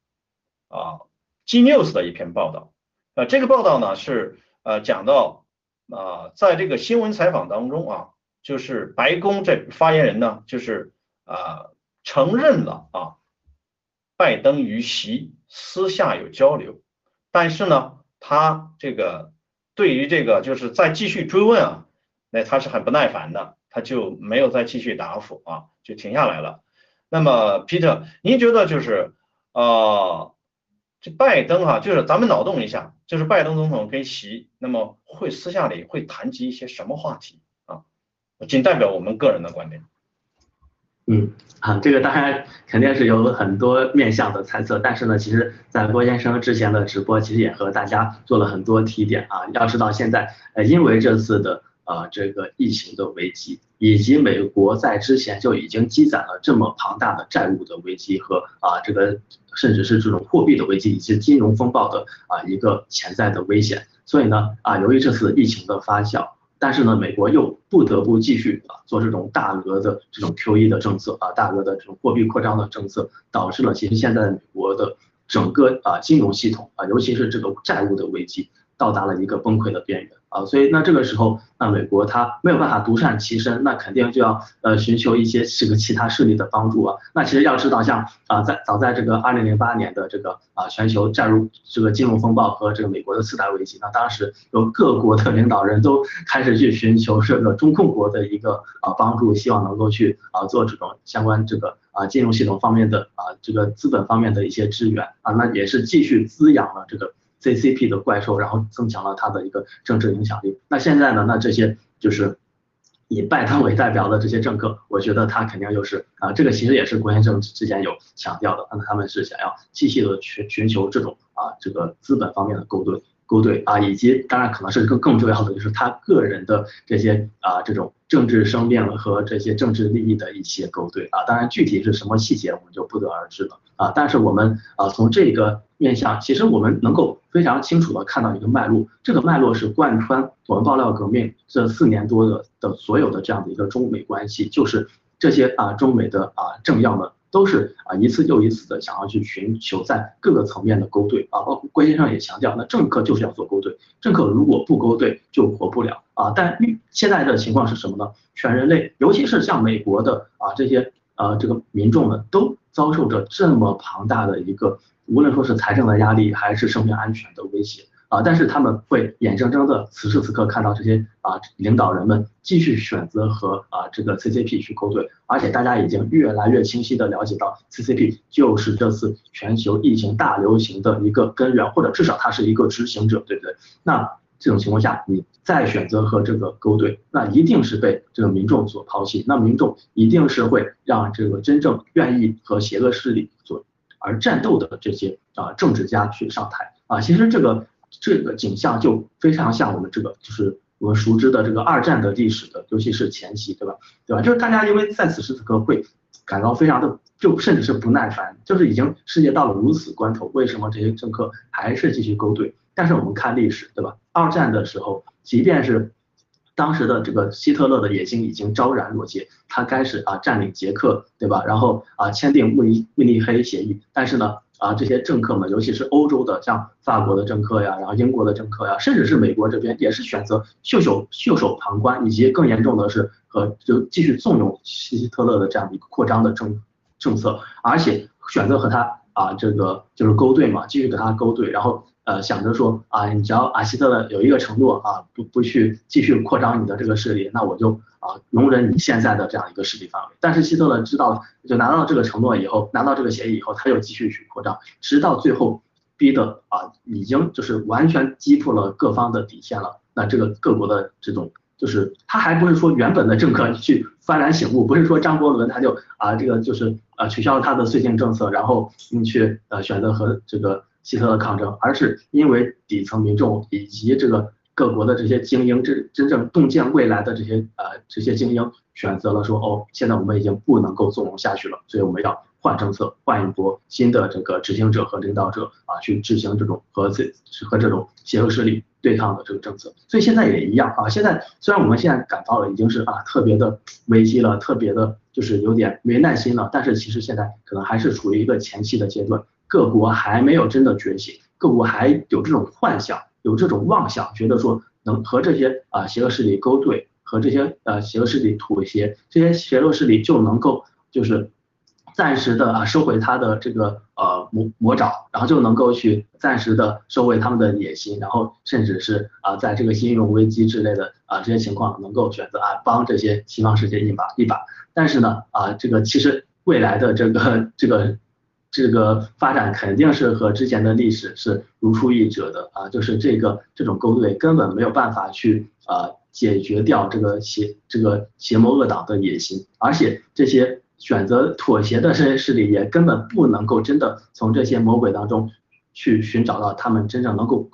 啊，G News 的一篇报道。呃，这个报道呢是呃讲到啊，在这个新闻采访当中啊，就是白宫这发言人呢，就是啊承认了啊，拜登与习私下有交流，但是呢，他这个对于这个就是再继续追问啊。那他是很不耐烦的，他就没有再继续答复啊，就停下来了。那么，Peter，您觉得就是，呃，这拜登哈，就是咱们脑洞一下，就是拜登总统跟习，那么会私下里会谈及一些什么话题啊？仅代表我们个人的观点。嗯，好，这个当然肯定是有很多面向的猜测，但是呢，其实，在郭先生之前的直播，其实也和大家做了很多提点啊。要知道现在，呃，因为这次的。呃，这个疫情的危机，以及美国在之前就已经积攒了这么庞大的债务的危机和啊，这个甚至是这种货币的危机以及金融风暴的啊一个潜在的危险。所以呢，啊，由于这次疫情的发酵，但是呢，美国又不得不继续啊做这种大额的这种 QE 的政策啊，大额的这种货币扩张的政策，导致了其实现在美国的整个啊金融系统啊，尤其是这个债务的危机，到达了一个崩溃的边缘。啊，所以那这个时候，那美国它没有办法独善其身，那肯定就要呃寻求一些这个其他势力的帮助啊。那其实要知道，像啊在早在这个二零零八年的这个啊全球债务这个金融风暴和这个美国的次贷危机，那当时有各国的领导人都 开始去寻求这个中控国的一个啊帮助，希望能够去啊做这种相关这个啊金融系统方面的啊这个资本方面的一些支援啊，那也是继续滋养了这个。CCP 的怪兽，然后增强了他的一个政治影响力。那现在呢？那这些就是以拜登为代表的这些政客，我觉得他肯定就是啊，这个其实也是国先生之前有强调的，那他们是想要继续的寻寻求这种啊这个资本方面的勾兑勾兑啊，以及当然可能是更更重要的就是他个人的这些啊这种政治生变了和这些政治利益的一些勾兑啊，当然具体是什么细节我们就不得而知了啊，但是我们啊从这个面向，其实我们能够非常清楚的看到一个脉络，这个脉络是贯穿我们爆料革命这四年多的的所有的这样的一个中美关系，就是这些啊中美的啊政要们都是啊一次又一次的想要去寻求在各个层面的勾兑啊，包括关先生也强调，那政客就是要做勾兑，政客如果不勾兑就活不了啊。但现在的情况是什么呢？全人类，尤其是像美国的啊这些啊这个民众们都遭受着这么庞大的一个。无论说是财政的压力，还是生命安全的威胁啊，但是他们会眼睁睁的此时此刻看到这些啊领导人们继续选择和啊这个 CCP 去勾兑，而且大家已经越来越清晰的了解到 CCP 就是这次全球疫情大流行的一个根源，或者至少它是一个执行者，对不对？那这种情况下，你再选择和这个勾兑，那一定是被这个民众所抛弃，那民众一定是会让这个真正愿意和邪恶势力所。而战斗的这些啊政治家去上台啊，其实这个这个景象就非常像我们这个就是我们熟知的这个二战的历史的，尤其是前期，对吧？对吧？就是大家因为在此时此刻会感到非常的就甚至是不耐烦，就是已经世界到了如此关头，为什么这些政客还是继续勾兑？但是我们看历史，对吧？二战的时候，即便是当时的这个希特勒的野心已经昭然若揭，他开始啊占领捷克，对吧？然后啊签订慕尼慕尼黑协议，但是呢啊这些政客们，尤其是欧洲的像法国的政客呀，然后英国的政客呀，甚至是美国这边也是选择袖手袖手旁观，以及更严重的是和就继续纵容希特勒的这样的一个扩张的政政策，而且选择和他啊这个就是勾兑嘛，继续跟他勾兑，然后。呃，想着说啊，你只要啊希特勒有一个承诺啊，不不去继续扩张你的这个势力，那我就啊容忍你现在的这样一个势力范围。但是希特勒知道，就拿到这个承诺以后，拿到这个协议以后，他又继续去扩张，直到最后逼的啊已经就是完全击破了各方的底线了。那这个各国的这种就是他还不是说原本的政客去幡然醒悟，不是说张伯伦他就啊这个就是啊取消了他的绥靖政策，然后你去呃选择和这个。希特勒抗争，而是因为底层民众以及这个各国的这些精英，真真正洞见未来的这些呃这些精英，选择了说哦，现在我们已经不能够纵容下去了，所以我们要换政策，换一波新的这个执行者和领导者啊，去执行这种和这和这种邪恶势力对抗的这个政策。所以现在也一样啊，现在虽然我们现在感到了已经是啊特别的危机了，特别的就是有点没耐心了，但是其实现在可能还是处于一个前期的阶段。各国还没有真的觉醒，各国还有这种幻想，有这种妄想，觉得说能和这些啊邪恶势力勾兑，和这些呃邪恶势力妥协，这些邪恶势力就能够就是暂时的啊收回他的这个呃魔魔爪，然后就能够去暂时的收回他们的野心，然后甚至是啊在这个金融危机之类的啊这些情况能够选择啊帮这些西方世界一把一把，但是呢啊这个其实未来的这个这个。这个发展肯定是和之前的历史是如出一辙的啊，就是这个这种勾兑根本没有办法去啊解决掉这个邪这个邪魔恶党的野心，而且这些选择妥协的这些势力也根本不能够真的从这些魔鬼当中去寻找到他们真正能够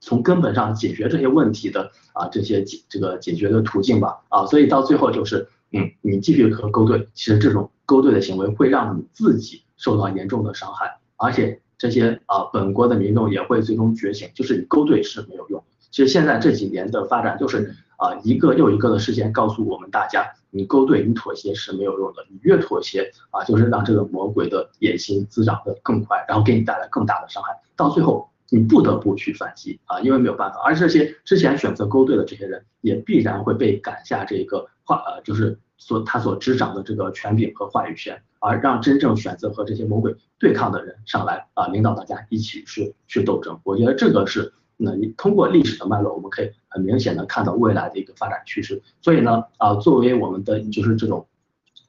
从根本上解决这些问题的啊这些解这个解决的途径吧。啊，所以到最后就是嗯你继续和勾兑，其实这种勾兑的行为会让你自己。受到严重的伤害，而且这些啊本国的民众也会最终觉醒，就是你勾兑是没有用。其实现在这几年的发展，就是啊一个又一个的事件告诉我们大家，你勾兑你妥协是没有用的，你越妥协啊就是让这个魔鬼的野心滋长的更快，然后给你带来更大的伤害，到最后你不得不去反击啊，因为没有办法。而这些之前选择勾兑的这些人，也必然会被赶下这个话呃就是所他所执掌的这个权柄和话语权。而让真正选择和这些魔鬼对抗的人上来啊，领导大家一起去去斗争。我觉得这个是，那通过历史的脉络，我们可以很明显的看到未来的一个发展趋势。所以呢，啊，作为我们的就是这种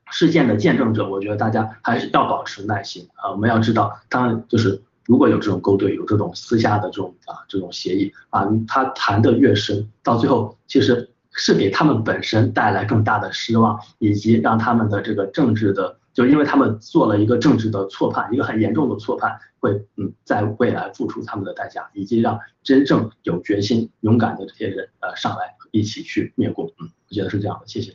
事件的见证者，我觉得大家还是要保持耐心啊。我们要知道，当然就是如果有这种勾兑，有这种私下的这种啊这种协议啊，他谈的越深，到最后其实是给他们本身带来更大的失望，以及让他们的这个政治的，就因为他们做了一个政治的错判，一个很严重的错判，会嗯在未来付出他们的代价，以及让真正有决心、勇敢的这些人呃上来一起去灭共。嗯，我觉得是这样的。谢谢。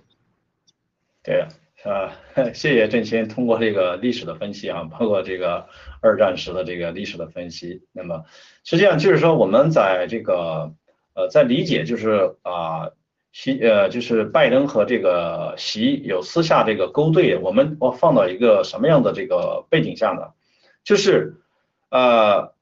对。啊，谢谢郑清通过这个历史的分析啊，包括这个二战时的这个历史的分析。那么实际上就是说，我们在这个呃，在理解就是啊，习呃就是拜登和这个习有私下这个勾兑，我们我放到一个什么样的这个背景下呢？就是呃，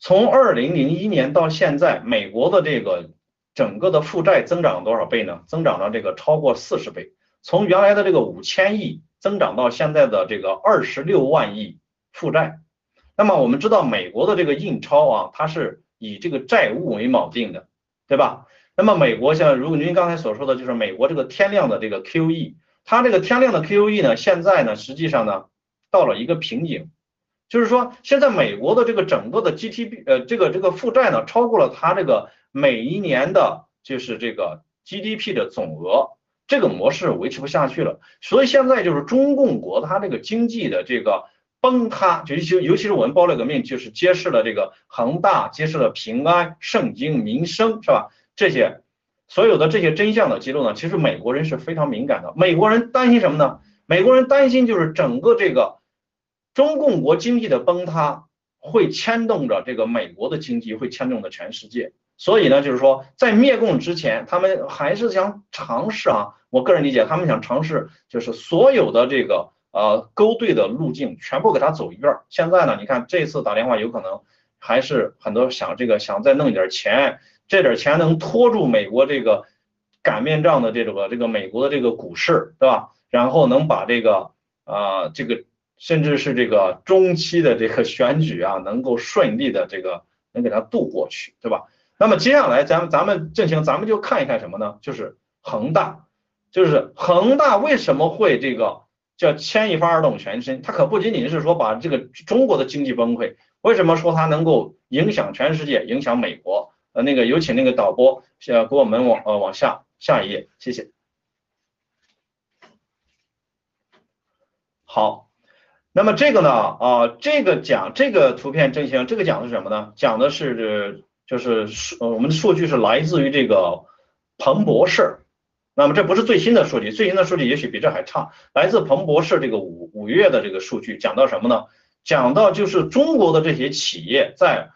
从二零零一年到现在，美国的这个整个的负债增长了多少倍呢？增长了这个超过四十倍。从原来的这个五千亿增长到现在的这个二十六万亿负债，那么我们知道美国的这个印钞啊，它是以这个债务为锚定的，对吧？那么美国像如果您刚才所说的就是美国这个天量的这个 QE，它这个天量的 QE 呢，现在呢实际上呢到了一个瓶颈，就是说现在美国的这个整个的 GDP 呃这个这个负债呢超过了它这个每一年的就是这个 GDP 的总额。这个模式维持不下去了，所以现在就是中共国它这个经济的这个崩塌，就尤尤其是我们包了个命，就是揭示了这个恒大，揭示了平安、圣经、民生，是吧？这些所有的这些真相的揭露呢，其实美国人是非常敏感的。美国人担心什么呢？美国人担心就是整个这个中共国经济的崩塌会牵动着这个美国的经济，会牵动着全世界。所以呢，就是说，在灭共之前，他们还是想尝试啊。我个人理解，他们想尝试，就是所有的这个呃勾兑的路径全部给他走一遍。现在呢，你看这次打电话，有可能还是很多想这个想再弄一点钱，这点钱能拖住美国这个擀面杖的这个这个美国的这个股市，对吧？然后能把这个啊这个甚至是这个中期的这个选举啊，能够顺利的这个能给他渡过去，对吧？那么接下来，咱们咱们进行，咱们就看一看什么呢？就是恒大，就是恒大为什么会这个叫牵一发而动全身？它可不仅仅是说把这个中国的经济崩溃，为什么说它能够影响全世界，影响美国？呃，那个有请那个导播，呃，给我们往呃往下下一页，谢谢。好，那么这个呢，啊，这个讲这个图片正形，这个讲的是什么呢？讲的是。就是数，呃，我们的数据是来自于这个彭博士，那么这不是最新的数据，最新的数据也许比这还差，来自彭博士这个五五月的这个数据，讲到什么呢？讲到就是中国的这些企业在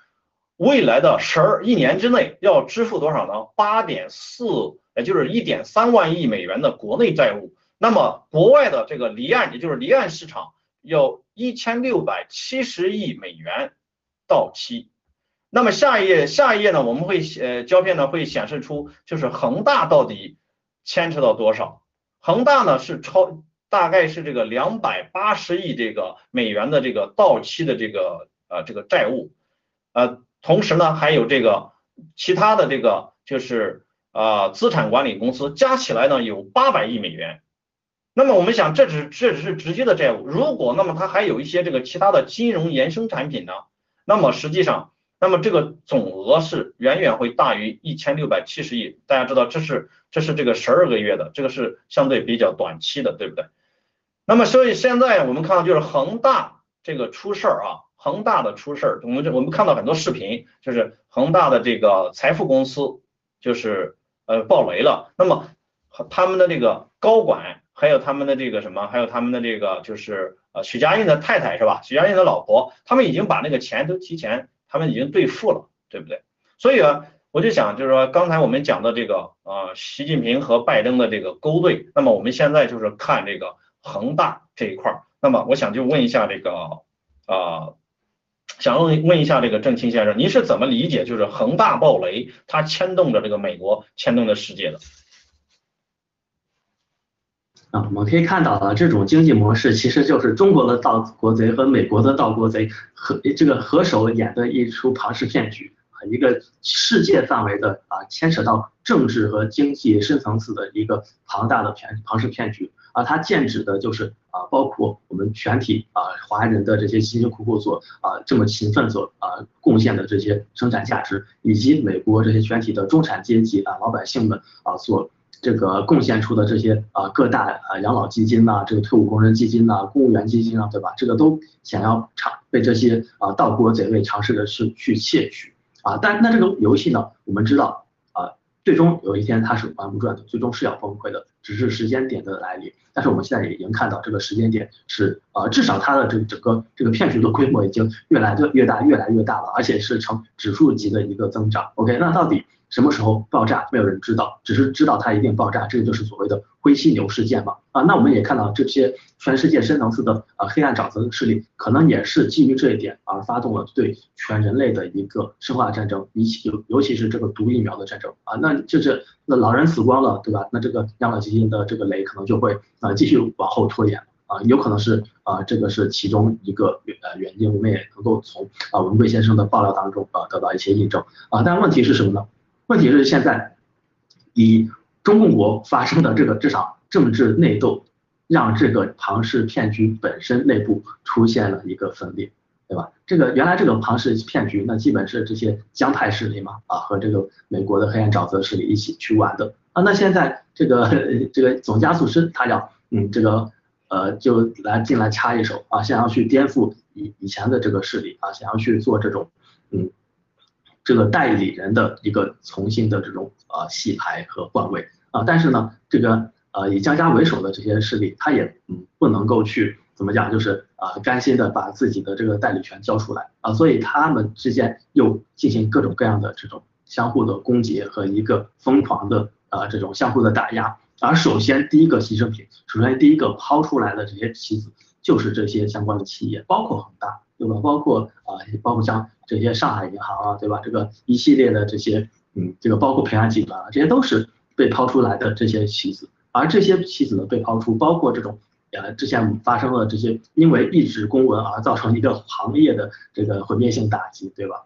未来的十二一年之内要支付多少呢？八点四，也就是一点三万亿美元的国内债务，那么国外的这个离岸，也就是离岸市场，有一千六百七十亿美元到期。那么下一页，下一页呢？我们会呃胶片呢会显示出，就是恒大到底牵扯到多少？恒大呢是超，大概是这个两百八十亿这个美元的这个到期的这个呃这个债务，呃，同时呢还有这个其他的这个就是啊资产管理公司加起来呢有八百亿美元。那么我们想，这只这只是直接的债务，如果那么它还有一些这个其他的金融衍生产品呢？那么实际上。那么这个总额是远远会大于一千六百七十亿，大家知道这是这是这个十二个月的，这个是相对比较短期的，对不对？那么所以现在我们看到就是恒大这个出事儿啊，恒大的出事儿，我们这我们看到很多视频，就是恒大的这个财富公司就是呃爆雷了，那么他们的这个高管还有他们的这个什么，还有他们的这个就是呃许家印的太太是吧？许家印的老婆，他们已经把那个钱都提前。他们已经兑付了，对不对？所以啊，我就想，就是说，刚才我们讲的这个啊，习近平和拜登的这个勾兑，那么我们现在就是看这个恒大这一块儿。那么我想就问一下这个啊，想问问一下这个郑清先生，您是怎么理解就是恒大暴雷，它牵动着这个美国，牵动着世界的？啊，我们可以看到啊，这种经济模式其实就是中国的盗国贼和美国的盗国贼合这个合手演的一出庞氏骗局，一个世界范围的啊，牵扯到政治和经济深层次的一个庞大的骗庞氏骗局啊，它剑指的就是啊，包括我们全体啊华人的这些辛辛苦苦所啊这么勤奋所啊贡献的这些生产价值，以及美国这些全体的中产阶级啊老百姓们啊所。这个贡献出的这些啊各大啊养老基金呐，这个退伍工人基金呐，公务员基金啊，对吧？这个都想要尝被这些啊盗国贼类尝试的是去窃取啊，但那这个游戏呢，我们知道啊，最终有一天它是玩不转的，最终是要崩溃的，只是时间点的来临。但是我们现在也已经看到这个时间点是呃，至少它的这整个这个骗局的规模已经越来越越大，越来越大了，而且是呈指数级的一个增长。OK，那到底？什么时候爆炸，没有人知道，只是知道它一定爆炸，这个就是所谓的灰犀牛事件嘛。啊，那我们也看到这些全世界深层次的啊黑暗沼泽的势力，可能也是基于这一点而发动了对全人类的一个生化战争，尤其尤其是这个毒疫苗的战争啊。那就是那老人死光了，对吧？那这个养老基金的这个雷可能就会啊继续往后拖延啊，有可能是啊这个是其中一个呃原因，我们也能够从啊文贵先生的爆料当中啊得到一些印证啊。但问题是什么呢？问题是现在，以中共国发生的这个这场政治内斗，让这个庞氏骗局本身内部出现了一个分裂，对吧？这个原来这个庞氏骗局，那基本是这些江派势力嘛，啊，和这个美国的黑暗沼泽势力一起去玩的啊。那现在这个这个总加速师他要嗯这个呃就来进来插一手啊，想要去颠覆以以前的这个势力啊，想要去做这种嗯。这个代理人的一个重新的这种呃洗牌和换位。啊，但是呢，这个呃以江家为首的这些势力，他也嗯不能够去怎么讲，就是啊甘心的把自己的这个代理权交出来。啊，所以他们之间又进行各种各样的这种相互的攻讦和一个疯狂的啊这种相互的打压，而首先第一个牺牲品，首先第一个抛出来的这些棋子，就是这些相关的企业，包括恒大。对吧？包括啊，包括像这些上海银行啊，对吧？这个一系列的这些，嗯，这个包括平安集团啊，这些都是被抛出来的这些棋子。而这些棋子的被抛出，包括这种呃之前发生了这些因为一纸公文而造成一个行业的这个毁灭性打击，对吧？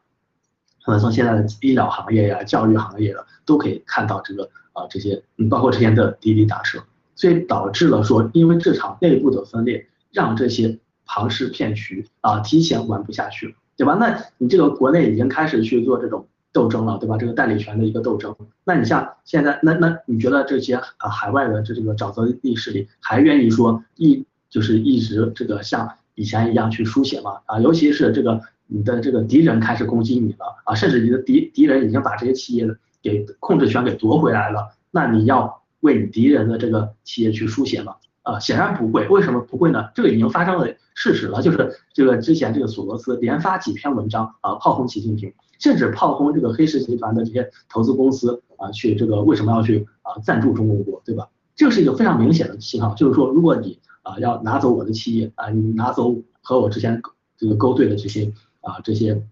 可能从现在的医疗行业呀、教育行业啊都可以看到这个啊这些，嗯，包括之前的滴滴打车，所以导致了说，因为这场内部的分裂，让这些。庞氏骗局啊，提前玩不下去了，对吧？那你这个国内已经开始去做这种斗争了，对吧？这个代理权的一个斗争，那你像现在，那那你觉得这些啊海外的这这个沼泽地势力还愿意说一就是一直这个像以前一样去书写吗？啊，尤其是这个你的这个敌人开始攻击你了啊，甚至你的敌敌人已经把这些企业给控制权给夺回来了，那你要为你敌人的这个企业去书写吗？啊，显然不会，为什么不会呢？这个已经发生了事实了，就是这个之前这个索罗斯连发几篇文章啊，炮轰习近平，甚至炮轰这个黑石集团的这些投资公司啊，去这个为什么要去啊赞助中国，对吧？这是一个非常明显的信号，就是说如果你啊要拿走我的企业啊，你拿走和我之前这个勾兑的这些啊这些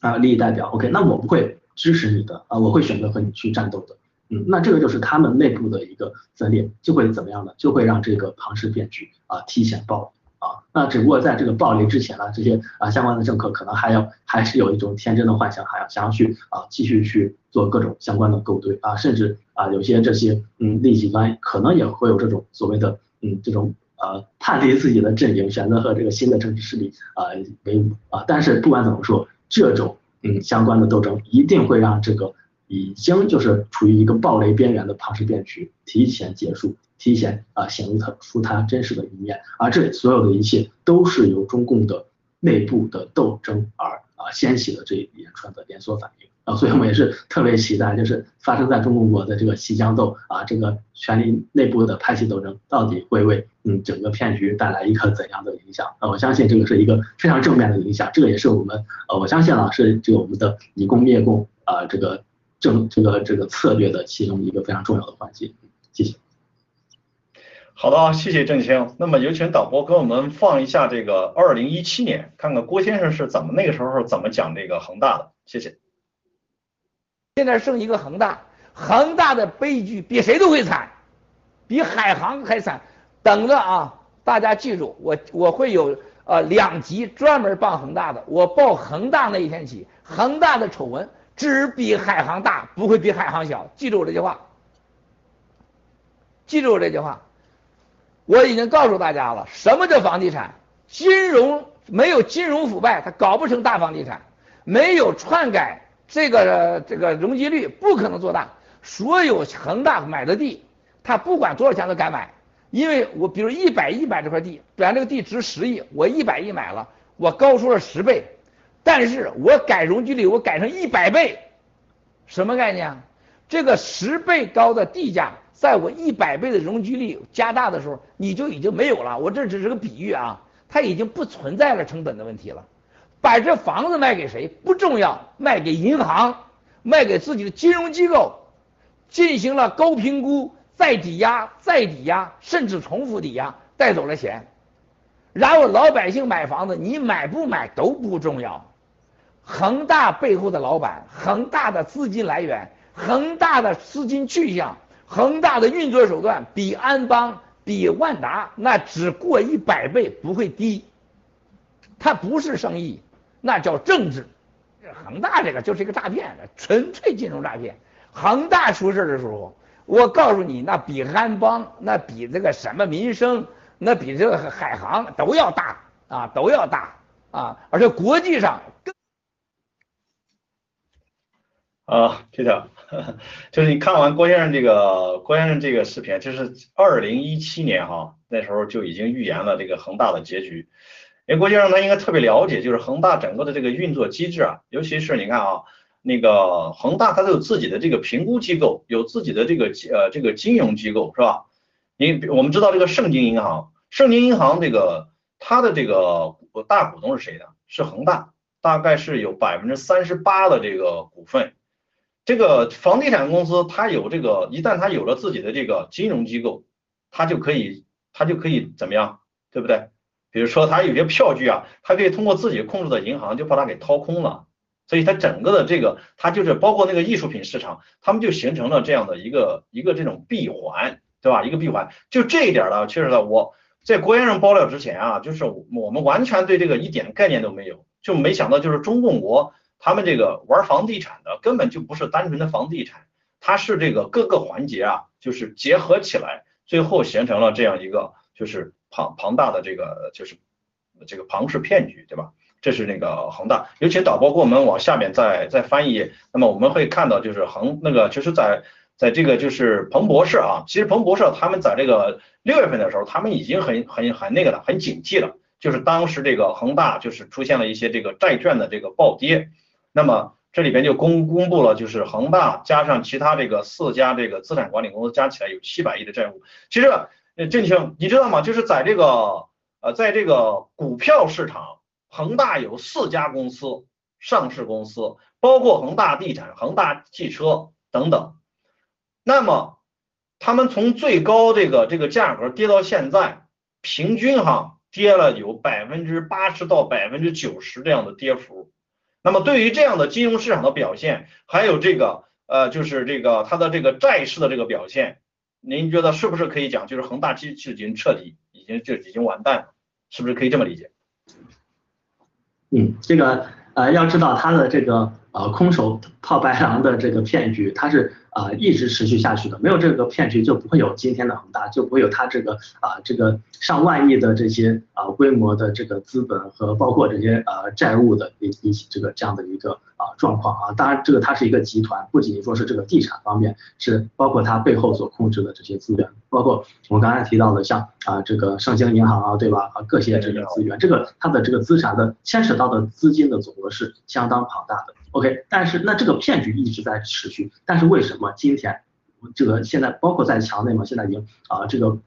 啊利益代表，OK，那我不会支持你的啊，我会选择和你去战斗的。嗯，那这个就是他们内部的一个分裂，就会怎么样呢？就会让这个庞氏骗局啊提前爆啊。那只不过在这个爆雷之前呢，这些啊相关的政客可能还要还是有一种天真的幻想，还要想要去啊继续去做各种相关的勾兑啊，甚至啊有些这些嗯利益集团可能也会有这种所谓的嗯这种呃叛离自己的阵营，选择和这个新的政治势力啊为伍啊。但是不管怎么说，这种嗯相关的斗争一定会让这个。已经就是处于一个暴雷边缘的庞氏骗局提前结束，提前啊显露它出它真实的一面，而这所有的一切都是由中共的内部的斗争而啊掀起的这一连串的连锁反应啊，所以我们也是特别期待，就是发生在中共国的这个西江斗啊，这个权力内部的派系斗争到底会为嗯整个骗局带来一个怎样的影响啊？我相信这个是一个非常正面的影响，这个也是我们呃我相信啊是这个我们的以共灭共啊这个。政这个这个策略的其中一个非常重要的环节，谢谢。好的，谢谢郑清。那么有请导播给我们放一下这个二零一七年，看看郭先生是怎么那个时候怎么讲这个恒大的。谢谢。现在剩一个恒大，恒大的悲剧比谁都会惨，比海航还惨。等着啊，大家记住，我我会有呃两集专门报恒大的。我报恒大那一天起，恒大的丑闻。只比海航大，不会比海航小。记住我这句话，记住我这句话。我已经告诉大家了，什么叫房地产？金融没有金融腐败，它搞不成大房地产；没有篡改这个这个容积率，不可能做大。所有恒大买的地，他不管多少钱都敢买，因为我比如一百亿买这块地，本来这个地值十亿，我一百亿买了，我高出了十倍，但是我改容积率，我改成一百倍，什么概念？这个十倍高的地价，在我一百倍的容积率加大的时候，你就已经没有了。我这只是个比喻啊，它已经不存在了成本的问题了。把这房子卖给谁不重要，卖给银行，卖给自己的金融机构，进行了高评估、再抵押、再抵押，甚至重复抵押，带走了钱。然后老百姓买房子，你买不买都不重要。恒大背后的老板，恒大的资金来源。恒大的资金去向，恒大的运作手段比安邦、比万达那只过一百倍不会低，它不是生意，那叫政治。恒大这个就是一个诈骗，纯粹金融诈骗。恒大出事的时候，我告诉你，那比安邦、那比这个什么民生、那比这个海航都要大啊，都要大啊，而且国际上更。啊，Peter，就是你看完郭先生这个郭先生这个视频，就是二零一七年哈，那时候就已经预言了这个恒大的结局。因为郭先生他应该特别了解，就是恒大整个的这个运作机制啊，尤其是你看啊，那个恒大它都有自己的这个评估机构，有自己的这个呃这个金融机构是吧？你我们知道这个盛京银行，盛京银行这个它的这个大股东是谁呢？是恒大，大概是有百分之三十八的这个股份。这个房地产公司，它有这个，一旦它有了自己的这个金融机构，它就可以，它就可以怎么样，对不对？比如说，它有些票据啊，它可以通过自己控制的银行就把它给掏空了，所以它整个的这个，它就是包括那个艺术品市场，他们就形成了这样的一个一个这种闭环，对吧？一个闭环，就这一点呢，确实呢，我在郭先生爆料之前啊，就是我们完全对这个一点概念都没有，就没想到就是中共国。他们这个玩房地产的根本就不是单纯的房地产，它是这个各个环节啊，就是结合起来，最后形成了这样一个就是庞庞大的这个就是这个庞氏骗局，对吧？这是那个恒大，尤其导播给我们往下面再再翻译，那么我们会看到就是恒那个其实在在这个就是彭博社啊，其实彭博社他们在这个六月份的时候，他们已经很很很那个了，很警惕了，就是当时这个恒大就是出现了一些这个债券的这个暴跌。那么这里边就公公布了，就是恒大加上其他这个四家这个资产管理公司加起来有七百亿的债务。其实，呃，振清，你知道吗？就是在这个呃，在这个股票市场，恒大有四家公司上市公司，包括恒大地产、恒大汽车等等。那么他们从最高这个这个价格跌到现在，平均哈跌了有百分之八十到百分之九十这样的跌幅。那么对于这样的金融市场的表现，还有这个呃，就是这个它的这个债市的这个表现，您觉得是不是可以讲，就是恒大其实已经彻底已经就已经完蛋了，是不是可以这么理解？嗯，这个呃，要知道它的这个呃空手套白狼的这个骗局，它是。啊，一直持续下去的，没有这个骗局就不会有今天的恒大，就不会有它这个啊这个上万亿的这些啊规模的这个资本和包括这些呃债务的一一这个这样的一个啊状况啊。当然，这个它是一个集团，不仅仅说是这个地产方面，是包括它背后所控制的这些资源，包括我们刚才提到的像啊这个盛京银行啊，对吧？啊各些这个资源，这个它的这个资产的牵扯到的资金的总额是相当庞大的。OK，但是那这个骗局一直在持续，但是为什么今天这个现在包括在墙内嘛，现在已经啊这个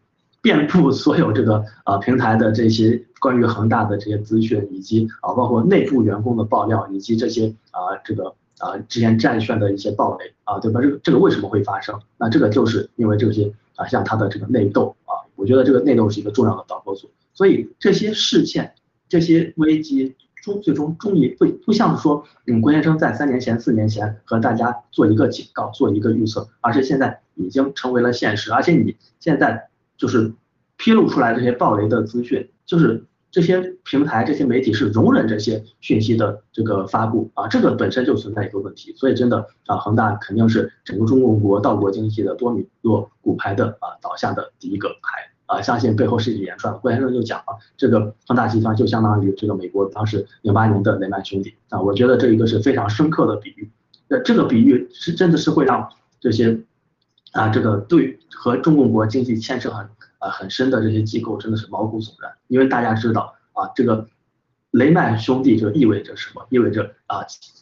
遍布所有这个啊平台的这些关于恒大的这些资讯，以及啊包括内部员工的爆料，以及这些啊这个啊之前战线的一些暴雷啊，对吧？这个这个为什么会发生？那这个就是因为这些啊像它的这个内斗啊，我觉得这个内斗是一个重要的导火索，所以这些事件、这些危机。终最终终于不不像是说，嗯，郭先生在三年前、四年前和大家做一个警告、做一个预测，而是现在已经成为了现实。而且你现在就是披露出来这些暴雷的资讯，就是这些平台、这些媒体是容忍这些讯息的这个发布啊，这个本身就存在一个问题。所以真的啊，恒大肯定是整个中国国道国经济的多米诺骨牌的啊倒下的第一个牌。啊，相信背后是一连串。郭先生就讲了，这个恒大集团就相当于这个美国当时零八年的雷曼兄弟啊。我觉得这一个是非常深刻的比喻。呃，这个比喻是真的是会让这些啊，这个对和中共国经济牵涉很啊很深的这些机构真的是毛骨悚然，因为大家知道啊，这个雷曼兄弟这意味着什么？意味着啊，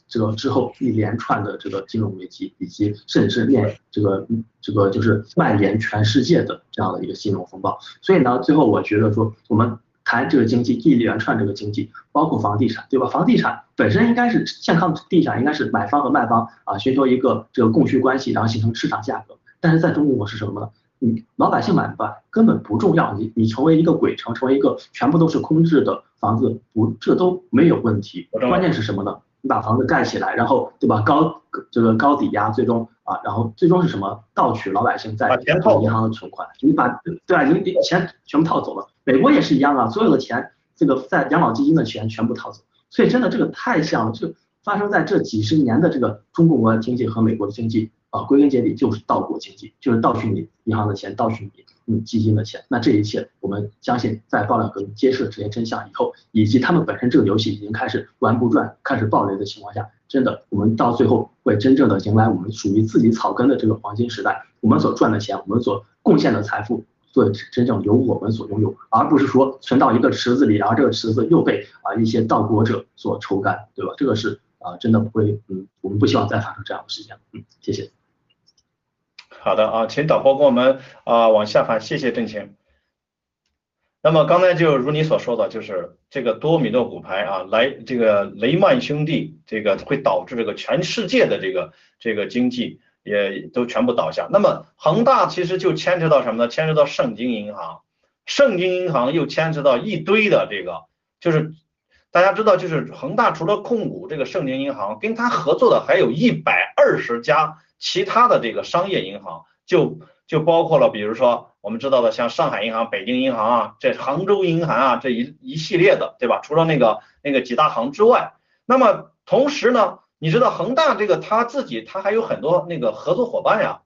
这个之后一连串的这个金融危机，以及甚至面这个这个就是蔓延全世界的这样的一个金融风暴。所以呢，最后我觉得说我们。谈这个经济一连串这个经济，包括房地产，对吧？房地产本身应该是健康地产，应该是买方和卖方啊，寻求一个这个供需关系，然后形成市场价格。但是在中国是什么呢？你老百姓买不买根本不重要，你你成为一个鬼城，成为一个全部都是空置的房子，不这都没有问题。关键是什么呢？你把房子盖起来，然后对吧？高这个高抵押，最终啊，然后最终是什么？盗取老百姓在银行的存款，你把对吧？你你钱全部套走了。美国也是一样啊，所有的钱，这个在养老基金的钱全部套走，所以真的这个太像了，就发生在这几十年的这个中国国经济和美国的经济啊，归根结底就是盗国经济，就是盗取你银行的钱，盗取你嗯基金的钱。那这一切，我们相信在爆料革揭示了这些真相以后，以及他们本身这个游戏已经开始玩不转，开始暴雷的情况下，真的我们到最后会真正的迎来我们属于自己草根的这个黄金时代，我们所赚的钱，我们所贡献的财富。做真正由我们所拥有，而不是说存到一个池子里，然后这个池子又被啊一些盗国者所抽干，对吧？这个是啊真的不会，嗯，我们不希望再发生这样的事情，嗯，谢谢。好的啊，请导播给我们啊往下翻，谢谢郑晴。那么刚才就如你所说的，就是这个多米诺骨牌啊，来这个雷曼兄弟，这个会导致这个全世界的这个这个经济。也都全部倒下。那么恒大其实就牵扯到什么呢？牵扯到盛京银行，盛京银行又牵扯到一堆的这个，就是大家知道，就是恒大除了控股这个盛京银行，跟他合作的还有一百二十家其他的这个商业银行，就就包括了，比如说我们知道的像上海银行、北京银行啊，这杭州银行啊这一一系列的，对吧？除了那个那个几大行之外，那么同时呢？你知道恒大这个他自己，他还有很多那个合作伙伴呀，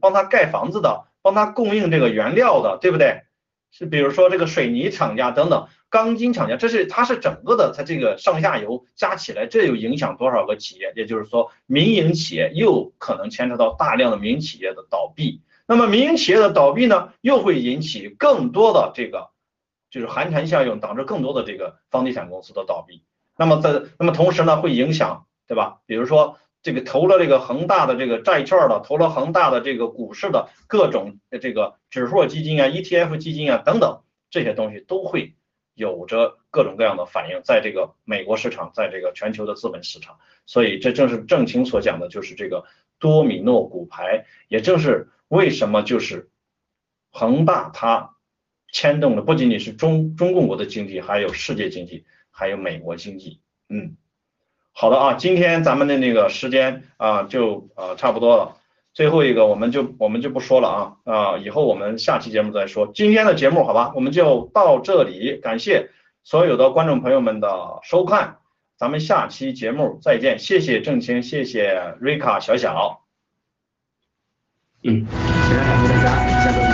帮他盖房子的，帮他供应这个原料的，对不对？是比如说这个水泥厂家等等，钢筋厂家，这是它是整个的，它这个上下游加起来，这有影响多少个企业？也就是说，民营企业又可能牵扯到大量的民营企业的倒闭。那么民营企业的倒闭呢，又会引起更多的这个就是寒蝉效应，导致更多的这个房地产公司的倒闭。那么在那么同时呢，会影响。对吧？比如说这个投了这个恒大的这个债券的，投了恒大的这个股市的各种这个指数基金啊、ETF 基金啊等等这些东西都会有着各种各样的反应，在这个美国市场，在这个全球的资本市场。所以这正是郑清所讲的，就是这个多米诺骨牌，也正是为什么就是恒大它牵动的不仅仅是中中共国的经济，还有世界经济，还有美国经济。嗯。好的啊，今天咱们的那个时间啊就啊差不多了，最后一个我们就我们就不说了啊啊，以后我们下期节目再说。今天的节目好吧，我们就到这里，感谢所有的观众朋友们的收看，咱们下期节目再见，谢谢郑青，谢谢瑞卡小小，嗯，非常感谢大家，下周。